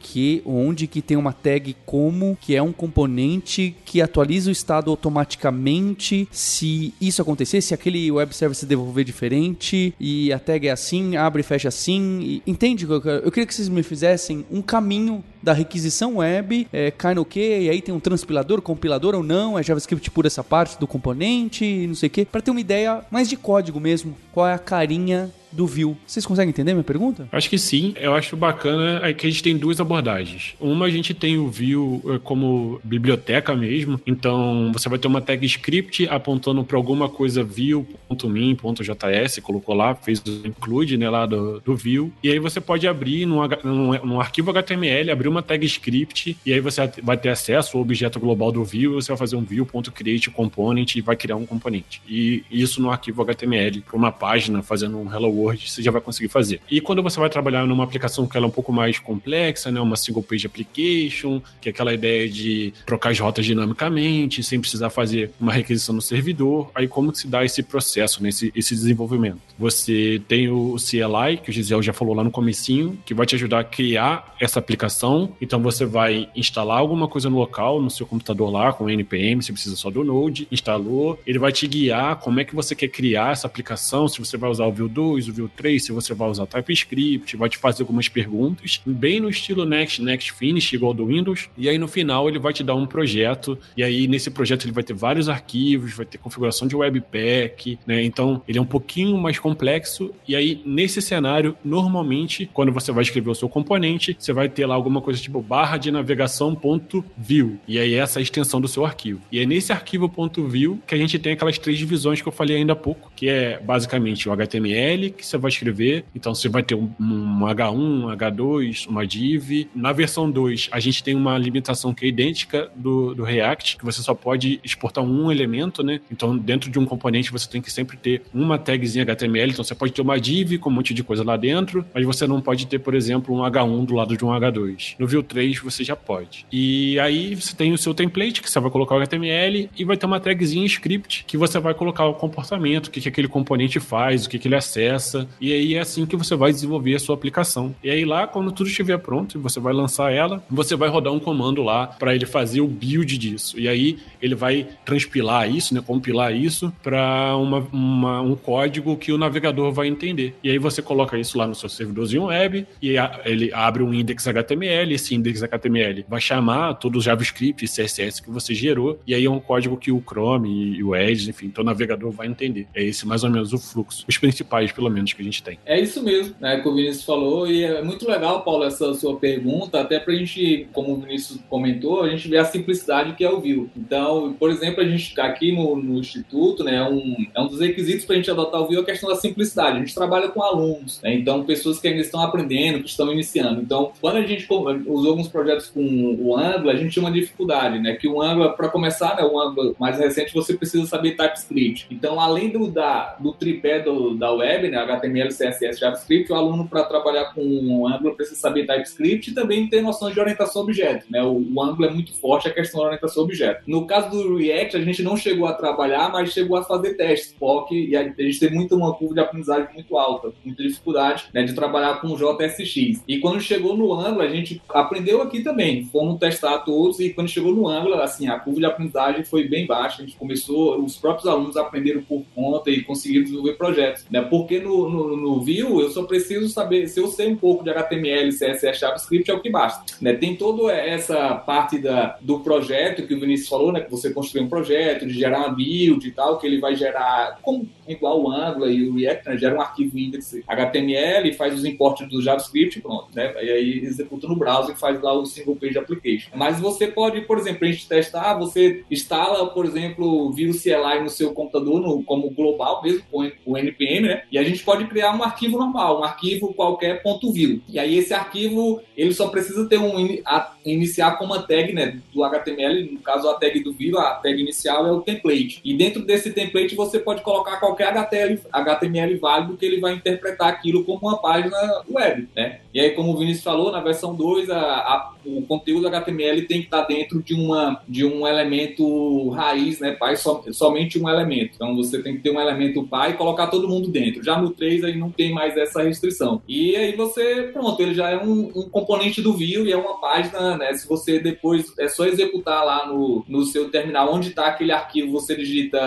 .que onde que tem uma tag como, que é um componente que atualiza o estado automaticamente se isso acontecer, se aquele web service devolver diferente e a tag é assim, abre e fecha assim. E, Entende? Eu queria que vocês me fizessem um caminho da requisição web, é, cai no quê? E aí tem um transpilador, compilador ou não, é JavaScript por essa parte do componente, não sei o quê, para ter uma ideia mais de código mesmo. Qual é a carinha do Vue. Vocês conseguem entender minha pergunta? Acho que sim. Eu acho bacana é que a gente tem duas abordagens. Uma, a gente tem o Vue é, como biblioteca mesmo. Então, você vai ter uma tag script apontando para alguma coisa view.min.js, colocou lá, fez o include né, lá do, do Vue. E aí você pode abrir num, num, num arquivo HTML, abrir uma tag script, e aí você vai ter acesso ao objeto global do Vue, você vai fazer um view.create component e vai criar um componente. E isso no arquivo HTML, para uma página, fazendo um hello Word, você já vai conseguir fazer. E quando você vai trabalhar numa aplicação que ela é um pouco mais complexa, né, uma single page application, que é aquela ideia de trocar as rotas dinamicamente, sem precisar fazer uma requisição no servidor, aí como se dá esse processo, né, esse, esse desenvolvimento? Você tem o CLI, que o Gisele já falou lá no comecinho, que vai te ajudar a criar essa aplicação. Então você vai instalar alguma coisa no local, no seu computador lá, com npm, você precisa só do Node, instalou, ele vai te guiar como é que você quer criar essa aplicação, se você vai usar o Vue 2, o Vue 3, se você vai usar TypeScript, vai te fazer algumas perguntas, bem no estilo Next, Next Finish, igual do Windows, e aí no final ele vai te dar um projeto, e aí nesse projeto ele vai ter vários arquivos, vai ter configuração de Webpack, né? Então ele é um pouquinho mais complexo, e aí nesse cenário, normalmente, quando você vai escrever o seu componente, você vai ter lá alguma coisa tipo barra de navegação ponto view, e aí essa é a extensão do seu arquivo. E é nesse arquivo ponto view que a gente tem aquelas três divisões que eu falei ainda há pouco, que é basicamente o HTML, que você vai escrever. Então você vai ter um, um H1, um H2, uma div. Na versão 2, a gente tem uma limitação que é idêntica do, do React, que você só pode exportar um elemento, né? Então, dentro de um componente, você tem que sempre ter uma tagzinha HTML. Então, você pode ter uma div com um monte de coisa lá dentro, mas você não pode ter, por exemplo, um H1 do lado de um H2. No Vue 3, você já pode. E aí, você tem o seu template, que você vai colocar o HTML, e vai ter uma tagzinha script, que você vai colocar o comportamento, o que, que aquele componente faz, o que, que ele acessa. E aí, é assim que você vai desenvolver a sua aplicação. E aí, lá, quando tudo estiver pronto você vai lançar ela, você vai rodar um comando lá para ele fazer o build disso. E aí, ele vai transpilar isso, né, compilar isso para um código que o navegador vai entender. E aí você coloca isso lá no seu servidorzinho web e a, ele abre um index HTML, esse index HTML vai chamar todo o JavaScript e CSS que você gerou, e aí é um código que o Chrome e o Edge, enfim, então o navegador vai entender. É esse mais ou menos o fluxo, os principais, pelo menos, que a gente tem. É isso mesmo, né, que o Vinícius falou, e é muito legal, Paulo, essa sua pergunta, até pra gente, como o Vinícius comentou, a gente ver a simplicidade que é o Vue. Então, por exemplo, a gente tá aqui no, no Instituto, né, um, é um dos requisitos para a gente adotar o Vue é a questão da simplicidade. A gente trabalha com alunos, né, então pessoas que ainda estão aprendendo, que estão iniciando. Então, quando a gente usou alguns projetos com o Angular, a gente tinha uma dificuldade, né, que o Angular, para começar, né, o Angular mais recente, você precisa saber TypeScript. Então, além do, da, do tripé do, da web, né, HTML, CSS, JavaScript, o aluno, para trabalhar com Angular, precisa saber TypeScript e também ter noções de orientação a objeto. Né, o, o Angular é muito forte a questão da orientação a objeto. No caso do React, a gente não chegou a trabalhar, mas chegou a fazer testes, POC, e a gente tem muito uma curva de aprendizagem muito alta, muita dificuldade né, de trabalhar com JSX. E quando chegou no Angular, a gente aprendeu aqui também, fomos testar todos, e quando chegou no Angular, assim, a curva de aprendizagem foi bem baixa, a gente começou, os próprios alunos aprenderam por conta e conseguiram desenvolver projetos, né, porque no, no, no Vue eu só preciso saber, se eu sei um pouco de HTML, CSS, JavaScript, é o que basta. Né, tem toda essa parte da, do projeto que o Vinícius falou, né, que você construiu um projeto, de gerar uma build e tal, que ele vai gerar, como igual o Angular e o React, né, gera um arquivo index HTML, faz os importes do JavaScript, pronto, né, e aí executa no browser e faz lá o single page application. Mas você pode, por exemplo, a gente testar, você instala, por exemplo, Vue CLI no seu computador no, como global mesmo, com o NPM, né, e a gente pode criar um arquivo normal, um arquivo qualquer ponto .vue. E aí esse arquivo, ele só precisa ter um a, iniciar com uma tag, né, do HTML, no caso a tag do Vue, a tag inicial é o template. E dentro desse template você pode colocar qualquer HTML, HTML válido que ele vai interpretar aquilo como uma página web, né? E aí, como o Vinícius falou, na versão 2, a, a, o conteúdo HTML tem que estar dentro de, uma, de um elemento raiz, né? Pai, so, somente um elemento. Então você tem que ter um elemento pai e colocar todo mundo dentro. Já no 3 aí não tem mais essa restrição. E aí você, pronto, ele já é um, um componente do Vue e é uma página, né? Se você depois é só executar lá no, no seu terminal onde está aquele arquivo, você digita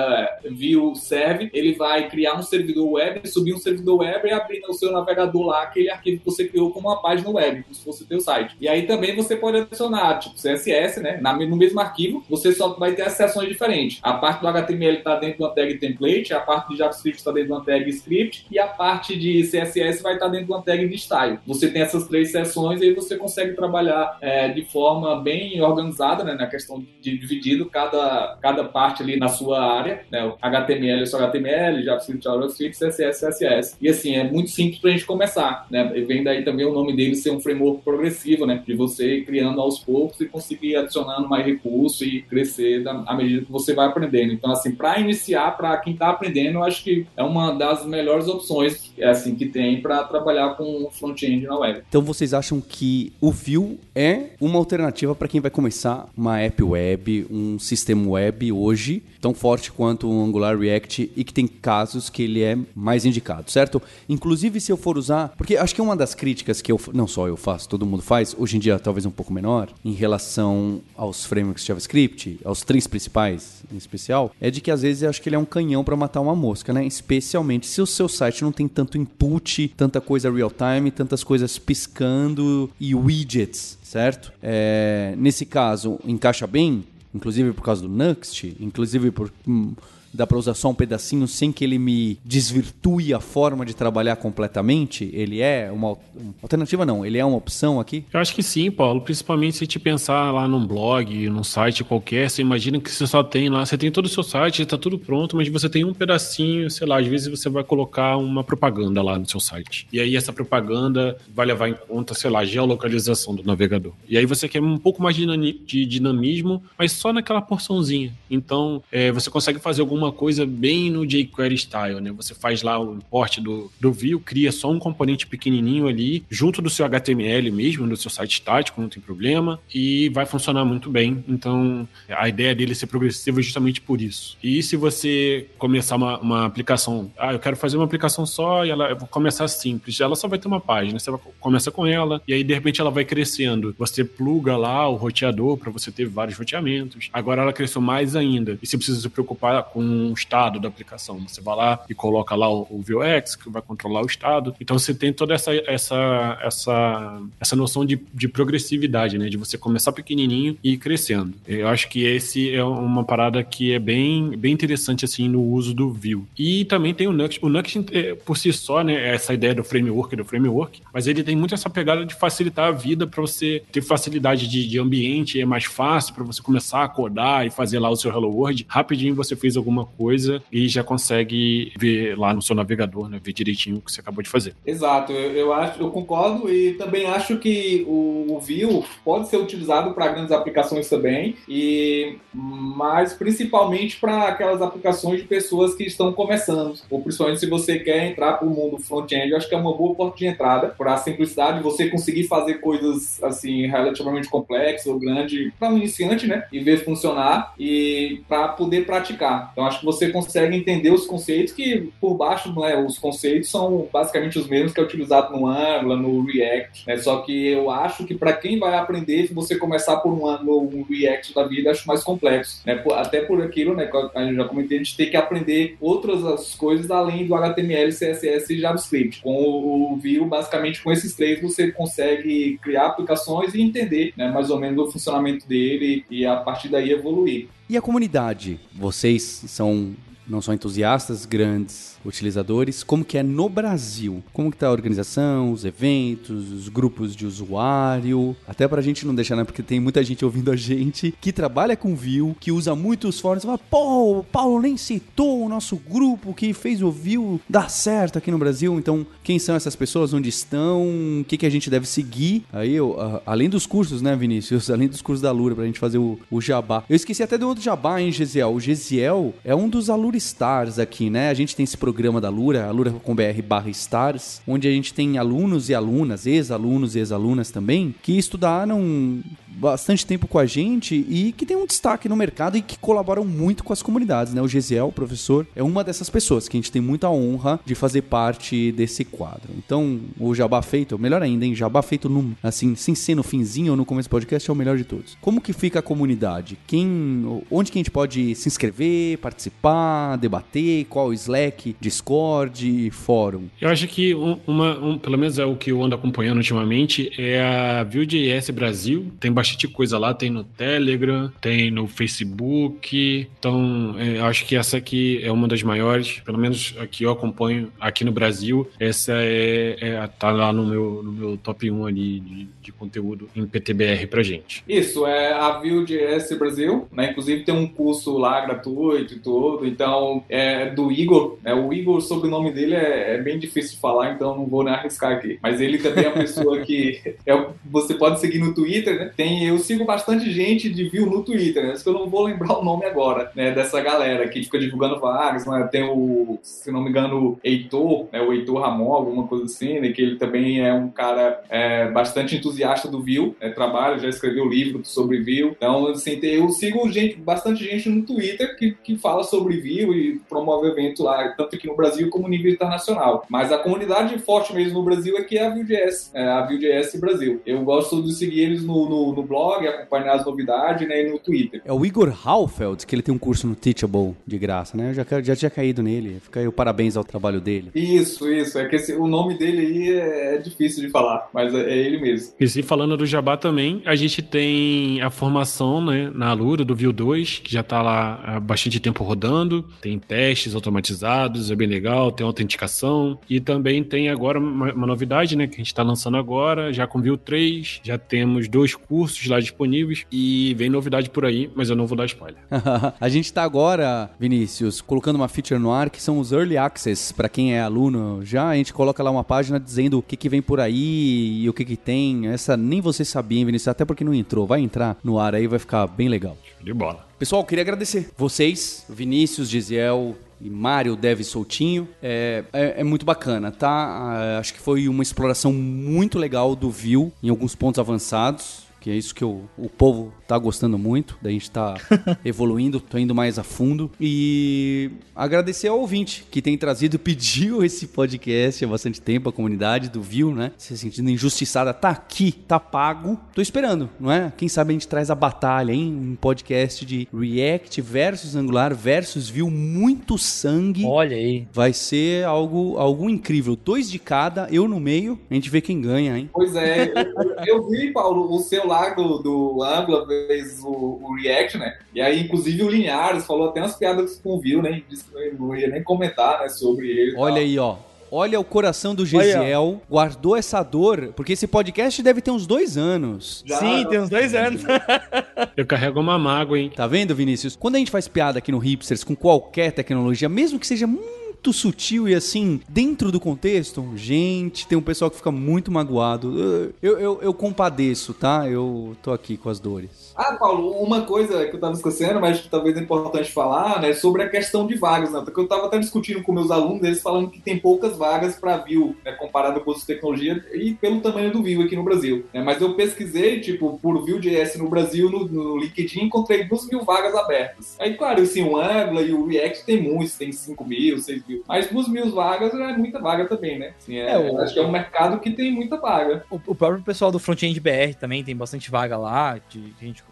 Vue Serve, ele vai criar um servidor web, subir um servidor web e abrir no seu navegador lá aquele arquivo que você criou como uma página web, como se fosse o teu site. E aí também você pode adicionar, tipo, CSS, né? no mesmo arquivo, você só vai ter as seções diferentes. A parte do HTML está dentro de uma tag template, a parte de JavaScript está dentro de uma tag script e a parte de CSS vai estar dentro de uma tag de style. Você tem essas três seções e aí você consegue trabalhar é, de forma bem organizada, né? Na questão de dividido cada, cada parte ali na sua área, né? HTML é só HTML, JavaScript, JavaScript, CSS, CSS. E assim, é muito simples para a gente começar, né? E vem daí também o nome dele ser um framework progressivo, né? De você criando aos poucos e conseguir adicionando mais recurso e crescer à medida que você vai aprendendo. Então, assim, para iniciar, para quem está aprendendo, eu acho que é uma das melhores opções assim que tem para trabalhar com front-end na web. Então, vocês acham que o Vue é uma alternativa para quem vai começar uma app web, um sistema web hoje tão forte quanto o Angular React e que tem casos que ele é mais indicado, certo? Inclusive, se eu for usar, porque acho que uma das críticas que eu não só eu faço, todo mundo faz, hoje em dia talvez um pouco menor, em relação aos frameworks JavaScript, aos três principais em especial, é de que às vezes eu acho que ele é um canhão para matar uma mosca, né? Especialmente se o seu site não tem tanto input, tanta coisa real time, tantas coisas piscando e widgets, certo? É, nesse caso, encaixa bem, inclusive por causa do Nuxt, inclusive por. Hum, dá para usar só um pedacinho sem que ele me desvirtue a forma de trabalhar completamente? Ele é uma, alternativa, não? Ele é uma opção aqui? Eu acho que sim, Paulo. Principalmente se te pensar lá num blog, num site qualquer, você imagina que você só tem lá, você tem todo o seu site, está tudo pronto, mas você tem um pedacinho, sei lá, às vezes você vai colocar uma propaganda lá no seu site. E aí essa propaganda vai levar em conta, sei lá, a geolocalização do navegador. E aí você quer um pouco mais de dinamismo, mas só naquela porçãozinha. Então, é, você consegue fazer alguma coisa bem no jQuery style, né? Você faz lá o import do, do view, cria só um componente pequenininho ali, junto do seu HTML mesmo, do seu site estático, não tem problema, e vai funcionar muito bem. Então, a ideia dele ser progressivo é justamente por isso. E se você começar uma, uma aplicação, ah, eu quero fazer uma aplicação só e ela começar simples, ela só vai ter uma página, você começa com ela e aí de repente ela vai crescendo. Você pluga lá o roteador para você ter vários roteamentos. Agora ela cresceu mais ainda e você precisa se preocupar com o estado da aplicação. Você vai lá e coloca lá o, o Vuex que vai controlar o estado. Então você tem toda essa essa essa essa noção de, de progressividade, né, de você começar pequenininho e ir crescendo. Eu acho que esse é uma parada que é bem bem interessante assim no uso do Vue. E também tem o Nuxt. O Nuxt é, por si só, né, é essa ideia do framework do framework, mas ele tem muito essa pegada de facilitar a vida para você ter facilidade de, de ambiente, é mais fácil para você começar a codar e fazer lá o seu Hello World. Rapidinho você fez alguma coisa e já consegue ver lá no seu navegador, né, ver direitinho o que você acabou de fazer. Exato, eu, eu acho, eu concordo e também acho que o, o Vue pode ser utilizado para grandes aplicações também e mas principalmente para aquelas aplicações de pessoas que estão começando, ou principalmente se você quer entrar para o mundo front-end, acho que é uma boa porta de entrada para a simplicidade, você conseguir fazer coisas assim relativamente complexas ou grandes para um iniciante, né, e ver funcionar e para poder praticar. Então acho que você consegue entender os conceitos que por baixo, né, os conceitos são basicamente os mesmos que é utilizado no Angular, no React, né? Só que eu acho que para quem vai aprender, se você começar por um Angular, um React da vida, acho mais complexo, né? Até por aquilo, né, que eu já comentei, a gente tem que aprender outras coisas além do HTML, CSS e JavaScript. Com o Vue, basicamente com esses três você consegue criar aplicações e entender, né, mais ou menos o funcionamento dele e a partir daí evoluir. E a comunidade? Vocês são não são entusiastas grandes utilizadores, como que é no Brasil? Como que tá a organização, os eventos, os grupos de usuário? Até pra gente não deixar, né? Porque tem muita gente ouvindo a gente que trabalha com Vue, que usa muitos fóruns fala, pô, o Paulo nem citou o nosso grupo que fez o Vue dar certo aqui no Brasil. Então, quem são essas pessoas? Onde estão? O que, que a gente deve seguir? Aí, eu, além dos cursos, né, Vinícius? <laughs> Além dos cursos da Lura, pra gente fazer o, o jabá. Eu esqueci até do outro jabá, hein, Gesiel? O Gesiel é um dos Alura Stars aqui, né? A gente tem esse programa programa da Lura, a Lura com BR barra Stars, onde a gente tem alunos e alunas, ex-alunos e ex-alunas também, que estudaram bastante tempo com a gente e que tem um destaque no mercado e que colaboram muito com as comunidades, né? O Gesiel, o professor, é uma dessas pessoas que a gente tem muita honra de fazer parte desse quadro. Então, o jabá feito, melhor ainda, hein? Jabá feito no, assim, sem ser no finzinho ou no começo do podcast é o melhor de todos. Como que fica a comunidade? Quem, onde que a gente pode se inscrever, participar, debater, qual Slack, Discord, fórum? Eu acho que uma, um, pelo menos é o que eu ando acompanhando ultimamente, é a Vue.js Brasil. Tem bastante coisa lá, tem no Telegram, tem no Facebook. Então, é, acho que essa aqui é uma das maiores, pelo menos aqui eu acompanho aqui no Brasil. Essa é, é tá lá no meu, no meu top 1 ali de, de conteúdo em PTBR pra gente. Isso, é a Vue.js Brasil, né? Inclusive tem um curso lá gratuito e tudo. Então, é do Igor, né? O Igor, o sobrenome dele é, é bem difícil de falar, então não vou nem arriscar aqui. Mas ele também é uma pessoa que <laughs> é, você pode seguir no Twitter, né? Tem eu sigo bastante gente de view no Twitter, né? Que eu não vou lembrar <laughs> o nome agora, né? Dessa galera que fica divulgando vagas, né? Tem o, se não me engano, Heitor, né? O Heitor Ramon, alguma coisa assim, né? Que ele também é um cara é, bastante entusiasta do view, né? Trabalha, já escreveu livro sobre view. Então, assim, eu sigo gente, bastante gente no Twitter que, que fala sobre view e promove evento lá, tanto aqui no Brasil como nível internacional. Mas a comunidade forte mesmo no Brasil é que é a Vue.js, é a Vue.js Brasil. Eu gosto de seguir eles no, no no blog, acompanhar as novidades, né, e no Twitter. É o Igor Halfeld, que ele tem um curso no Teachable de graça, né? Eu já, já tinha caído nele. Fica aí o parabéns ao trabalho dele. Isso, isso. É que esse, o nome dele aí é, é difícil de falar, mas é, é ele mesmo. E se falando do Jabá também, a gente tem a formação né, na Alura do View 2, que já está lá há bastante tempo rodando. Tem testes automatizados, é bem legal, tem autenticação. E também tem agora uma, uma novidade, né, que a gente está lançando agora, já com View 3, já temos dois cursos lá disponíveis e vem novidade por aí, mas eu não vou dar spoiler. <laughs> a gente está agora, Vinícius, colocando uma feature no ar que são os Early Access, para quem é aluno. Já a gente coloca lá uma página dizendo o que, que vem por aí e o que, que tem. Essa nem você sabia, hein, Vinícius, até porque não entrou. Vai entrar no ar aí, vai ficar bem legal. De bola. Pessoal, queria agradecer vocês, Vinícius, Gisel, e Mário Deve Soltinho. É, é, é, muito bacana, tá? Ah, acho que foi uma exploração muito legal do View em alguns pontos avançados que é isso que o, o povo tá gostando muito, da gente tá <laughs> evoluindo, tô indo mais a fundo. E agradecer ao ouvinte que tem trazido, <laughs> pediu esse podcast há bastante tempo, a comunidade do Viu, né? Se sentindo injustiçada, tá aqui, tá pago. Tô esperando, não é? Quem sabe a gente traz a batalha, hein? Um podcast de React versus Angular versus View, muito sangue. Olha aí. Vai ser algo, algo incrível. Dois de cada, eu no meio, a gente vê quem ganha, hein? Pois é, eu, eu vi, Paulo, o seu lá do, do Angular fez o, o, React, né? E aí, inclusive, o Linhares falou até umas piadas com o Viu, né? Disse que não ia nem comentar né, sobre ele. Olha aí, ó. Olha o coração do Gesiel, guardou essa dor, porque esse podcast deve ter uns dois anos. Já, Sim, tem uns dois anos. <laughs> Eu carrego uma mágoa, hein? Tá vendo, Vinícius? Quando a gente faz piada aqui no Hipsters com qualquer tecnologia, mesmo que seja muito muito sutil e assim, dentro do contexto, gente, tem um pessoal que fica muito magoado. Eu, eu, eu compadeço, tá? Eu tô aqui com as dores. Ah, Paulo, uma coisa que eu tava esquecendo, mas que talvez é importante falar, né, sobre a questão de vagas, né? Porque eu tava até discutindo com meus alunos, eles falando que tem poucas vagas para Vue, né, comparado com outras tecnologias e pelo tamanho do Vue aqui no Brasil. Né? Mas eu pesquisei, tipo, por Vue.js no Brasil, no, no LinkedIn, encontrei duas mil vagas abertas. Aí, claro, assim, o Angular e o React tem muitos, tem 5 mil, 6 mil. Mas duas mil vagas é muita vaga também, né? Assim, é, é, o... Acho que é um mercado que tem muita vaga. O, o próprio pessoal do Frontend BR também tem bastante vaga lá, de, de gente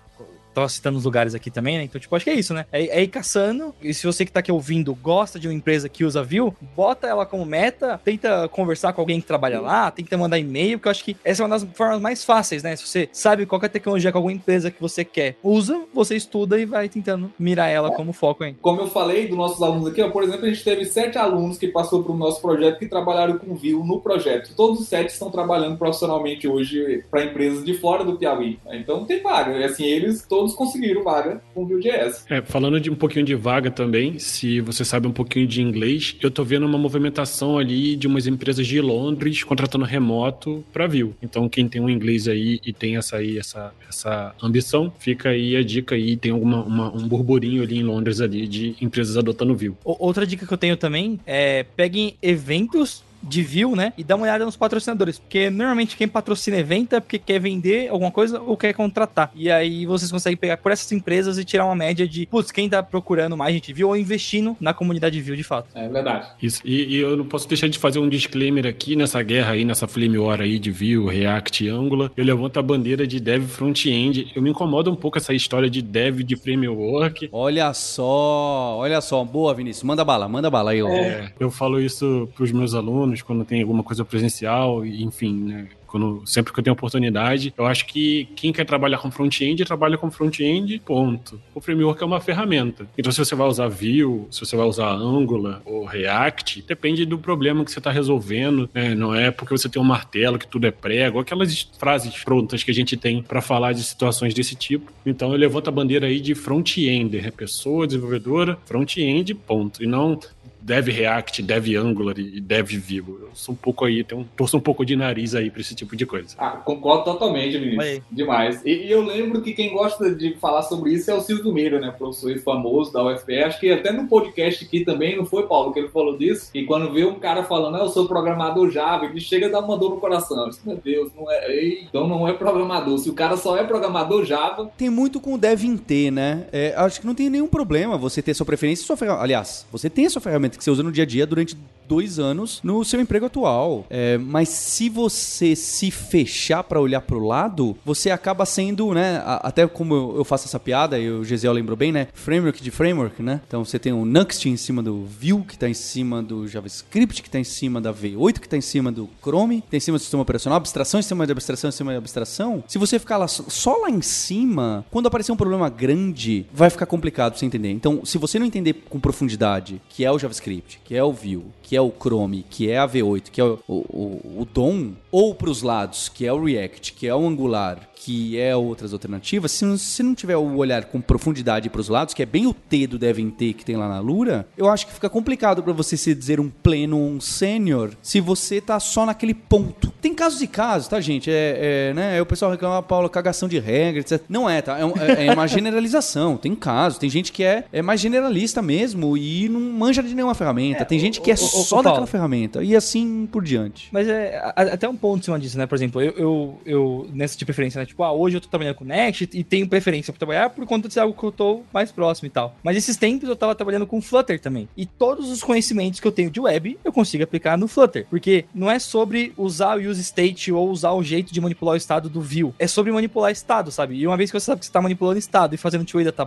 tava citando os lugares aqui também, né? Então, tipo, acho que é isso, né? É, é ir caçando. E se você que tá aqui ouvindo gosta de uma empresa que usa Vue, bota ela como meta, tenta conversar com alguém que trabalha lá, tenta mandar e-mail, porque eu acho que essa é uma das formas mais fáceis, né? Se você sabe qual é a tecnologia que alguma empresa que você quer usa, você estuda e vai tentando mirar ela como foco, hein? Como eu falei dos nossos alunos aqui, ó, por exemplo, a gente teve sete alunos que passou para o nosso projeto que trabalharam com Vue no projeto. Todos os sete estão trabalhando profissionalmente hoje para empresas de fora do Piauí. Então tem vaga. Assim, eles todos todos conseguiram vaga com Vue.js. É, falando de um pouquinho de vaga também, se você sabe um pouquinho de inglês, eu tô vendo uma movimentação ali de umas empresas de Londres contratando remoto para Vue. Então, quem tem um inglês aí e tem essa aí, essa, essa ambição, fica aí a dica aí, tem alguma, uma, um burburinho ali em Londres ali de empresas adotando Vue. Outra dica que eu tenho também é peguem eventos de view, né? E dá uma olhada nos patrocinadores. Porque normalmente quem patrocina evento é porque quer vender alguma coisa ou quer contratar. E aí vocês conseguem pegar por essas empresas e tirar uma média de, putz, quem tá procurando mais gente viu ou investindo na comunidade view de fato. É verdade. Isso. E, e, eu não posso deixar de fazer um disclaimer aqui nessa guerra aí, nessa flame war aí de view, React e Angular. Eu levanto a bandeira de dev front-end. Eu me incomodo um pouco essa história de dev de framework. Olha só, olha só. Boa, Vinícius. Manda bala, manda bala aí. É, eu falo isso pros meus alunos alunos, quando tem alguma coisa presencial, enfim, né? Quando, sempre que eu tenho oportunidade, eu acho que quem quer trabalhar com front-end, trabalha com front-end, ponto. O framework é uma ferramenta. Então, se você vai usar Vue, se você vai usar Angular ou React, depende do problema que você está resolvendo. Né? Não é porque você tem um martelo que tudo é prego, aquelas frases prontas que a gente tem para falar de situações desse tipo. Então, eu levanto a bandeira aí de front-ender, é pessoa desenvolvedora, front-end, ponto. E não Dev React, Dev Angular e Dev Vivo. Eu sou um pouco aí, tenho, torço um pouco de nariz aí pra esse tipo de coisa. Ah, concordo totalmente, Vinícius. Demais. E, e, eu lembro que quem gosta de falar sobre isso é o Silvio Mira, né? Professor famoso da UFPE. Acho que até no podcast aqui também, não foi, Paulo, que ele falou disso? E quando vê um cara falando, ah, eu sou programador Java, ele chega a dar uma dor no coração. Eu disse, meu Deus, não é. Ei, então não é programador. Se o cara só é programador Java. Tem muito com o Dev ter, né? É, acho que não tem nenhum problema você ter sua preferência e sua ferramenta. Aliás, você tem a sua ferramenta que você usa no dia a dia durante dois anos no seu emprego atual. É, mas se você se fechar para olhar pro lado, você acaba sendo, né? Até como eu faço essa piada, e o Gesiel lembrou bem, né? Framework de framework, né? Então você tem o Nuxt em cima do Vue, que está em cima do JavaScript, que está em cima da V8, que está em cima do Chrome, que tá em cima do sistema operacional, abstração em cima de abstração em cima de abstração. Se você ficar lá só lá em cima, quando aparecer um problema grande, vai ficar complicado você entender. Então, se você não entender com profundidade que é o JavaScript, que é o Vue, que é o Chrome, que é a V8, que é o, o, o DOM, ou para os lados, que é o React, que é o Angular, que é outras alternativas, se, se não tiver o olhar com profundidade para os lados, que é bem o T do devem ter que tem lá na Lura, eu acho que fica complicado para você se dizer um pleno ou um sênior se você tá só naquele ponto. Tem casos e casos, tá, gente? É, é né? o pessoal reclama, Paulo, cagação de regra, etc. Não é, tá? É, é, é uma generalização. Tem casos, tem gente que é, é mais generalista mesmo e não manja de nenhuma ferramenta. É, tem gente que é o, só o, daquela ferramenta e assim por diante. Mas é até um ponto em cima disso, né? Por exemplo, eu, eu, eu nessa de preferência, né? Tipo, ah, hoje eu tô trabalhando com Next e tenho preferência por trabalhar por conta de ser algo que eu tô mais próximo e tal. Mas esses tempos eu tava trabalhando com Flutter também. E todos os conhecimentos que eu tenho de web, eu consigo aplicar no Flutter. Porque não é sobre usar o use state ou usar o jeito de manipular o estado do view. É sobre manipular estado, sabe? E uma vez que você sabe que você tá manipulando estado e fazendo two-way data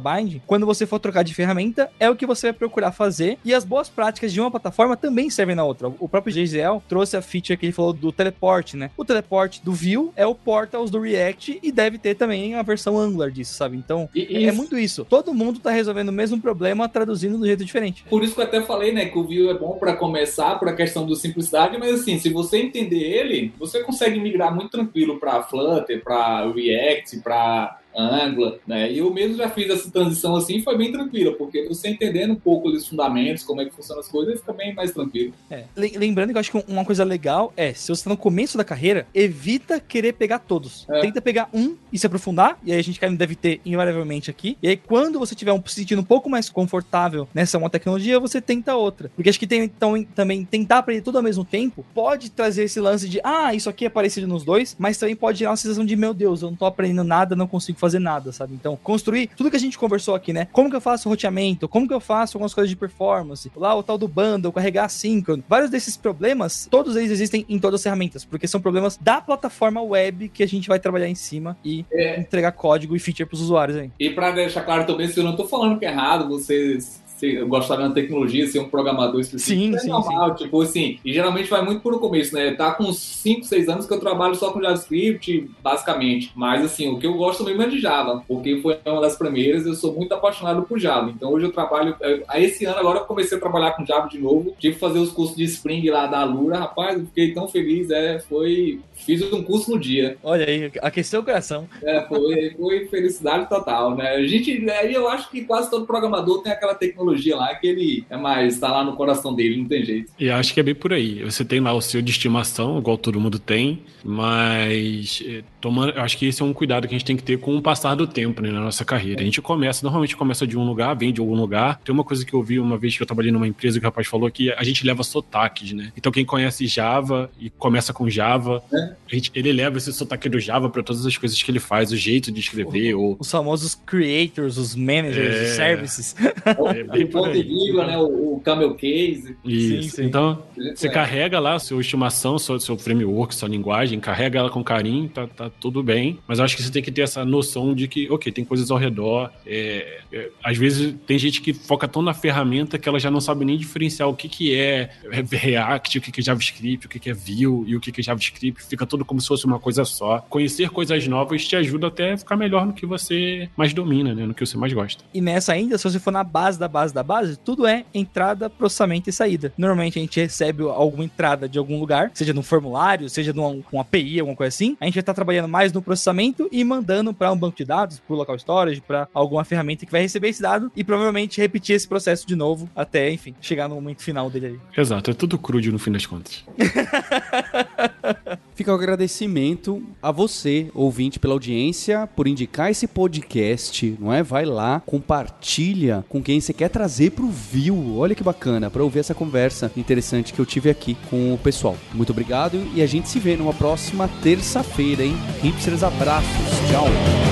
quando você for trocar de ferramenta, é o que você vai procurar fazer. E as boas práticas de uma plataforma também servem na outra. O próprio JZL trouxe a feature que ele falou do teleport, né? O teleport do Vue é o Portals do React e deve ter também a versão Angular disso, sabe? Então, e, é muito isso. Todo mundo tá resolvendo o mesmo problema, traduzindo de um jeito diferente. Por isso que eu até falei, né, que o Vue é bom para começar, por a questão do simplicidade, mas assim, se você entender ele, você consegue migrar muito tranquilo para Flutter, para React, para Angular, né? E eu mesmo já fiz essa transição assim, foi bem tranquila, porque você entendendo um pouco os fundamentos, como é que funcionam as coisas, fica bem mais tranquilo. É. Lembrando que eu acho que uma coisa legal é, se você está no começo da carreira, evita querer pegar todos. É. Tenta pegar um e se aprofundar, e aí a gente deve ter invariavelmente aqui. E aí quando você tiver um se sentindo um pouco mais confortável nessa uma tecnologia, você tenta outra. Porque acho que tem então também tentar aprender tudo ao mesmo tempo pode trazer esse lance de, ah, isso aqui é parecido nos dois, mas também pode gerar uma sensação de, meu Deus, eu não tô aprendendo nada, não consigo fazer nada, sabe? Então, construir tudo que a gente conversou aqui, né? Como que eu faço roteamento? Como que eu faço algumas coisas de performance? Lá o tal do bundle, carregar assíncrono. Vários desses problemas, todos eles existem em todas as ferramentas, porque são problemas da plataforma web que a gente vai trabalhar em cima e é. entregar código e feature para os usuários aí. E para deixar claro também, se eu não tô falando que é errado, vocês gostar da tecnologia, ser um programador específico. Sim, é sim, normal, sim. Tipo assim, e geralmente vai muito por o começo, né? Tá com 5, 6 anos que eu trabalho só com JavaScript, basicamente. Mas assim, o que eu gosto mesmo é de Java, porque foi uma das primeiras, eu sou muito apaixonado por Java. Então hoje eu trabalho, a esse ano agora eu comecei a trabalhar com Java de novo, tive que fazer os cursos de Spring lá da Alura, rapaz, eu fiquei tão feliz, é, foi Fiz um curso no dia. Olha aí, aqueceu o coração. É, foi, foi felicidade total, né? A gente, aí eu acho que quase todo programador tem aquela tecnologia lá que ele é mais, tá lá no coração dele, não tem jeito. E acho que é bem por aí. Você tem lá o seu de estimação, igual todo mundo tem, mas eh, tomando, acho que esse é um cuidado que a gente tem que ter com o passar do tempo, né, na nossa carreira. A gente começa, normalmente começa de um lugar, vem de algum lugar. Tem uma coisa que eu vi uma vez que eu trabalhei numa empresa que o rapaz falou que a gente leva sotaques, né? Então quem conhece Java e começa com Java, é gente, ele leva esse sotaque do Java para todas as coisas que ele faz, o jeito de escrever. O, Os famosos creators, os managers, é... os services. É, <laughs> o ponto de vírgula, né? O, o camel case. Isso. Sim, sim. Então, você é. carrega lá a sua estimação, seu, seu framework, sua linguagem, carrega ela com carinho, tá, tá tudo bem. Mas eu acho que você tem que ter essa noção de que, ok, tem coisas ao redor. É, é, às vezes tem gente que foca tão na ferramenta que ela já não sabe nem diferenciar o que, que é React, o que, que é JavaScript, o que, que é Vue e o que, que é JavaScript. Fica tudo como se fosse uma coisa só. Conhecer coisas novas te ajuda até a ficar melhor no que você mais domina, né? No que você mais gosta. E nessa ainda, se você for na base da base da base, tudo é entrada, processamento e saída. Normalmente a gente recebe alguma entrada de algum lugar, seja no formulário, seja numa um API, alguma coisa assim. A gente vai estar trabalhando mais no processamento e mandando para um banco de dados, para o local storage, para alguma ferramenta que vai receber esse dado e provavelmente repetir esse processo de novo até, enfim, chegar no momento final dele aí. Exato, é tudo crude no fim das contas. <laughs> Fica o agradecimento a você, ouvinte, pela audiência, por indicar esse podcast, não é? Vai lá, compartilha com quem você quer trazer pro View. Olha que bacana, para ouvir essa conversa interessante que eu tive aqui com o pessoal. Muito obrigado e a gente se vê numa próxima terça-feira, hein? Hipsters, abraços. Tchau.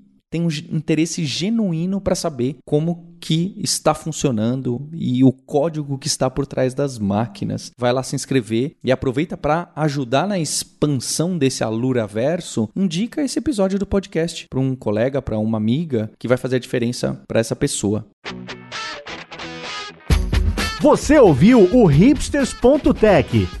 tem um interesse genuíno para saber como que está funcionando e o código que está por trás das máquinas. Vai lá se inscrever e aproveita para ajudar na expansão desse Alura Verso. Indica esse episódio do podcast para um colega, para uma amiga que vai fazer a diferença para essa pessoa. Você ouviu o hipsters.tech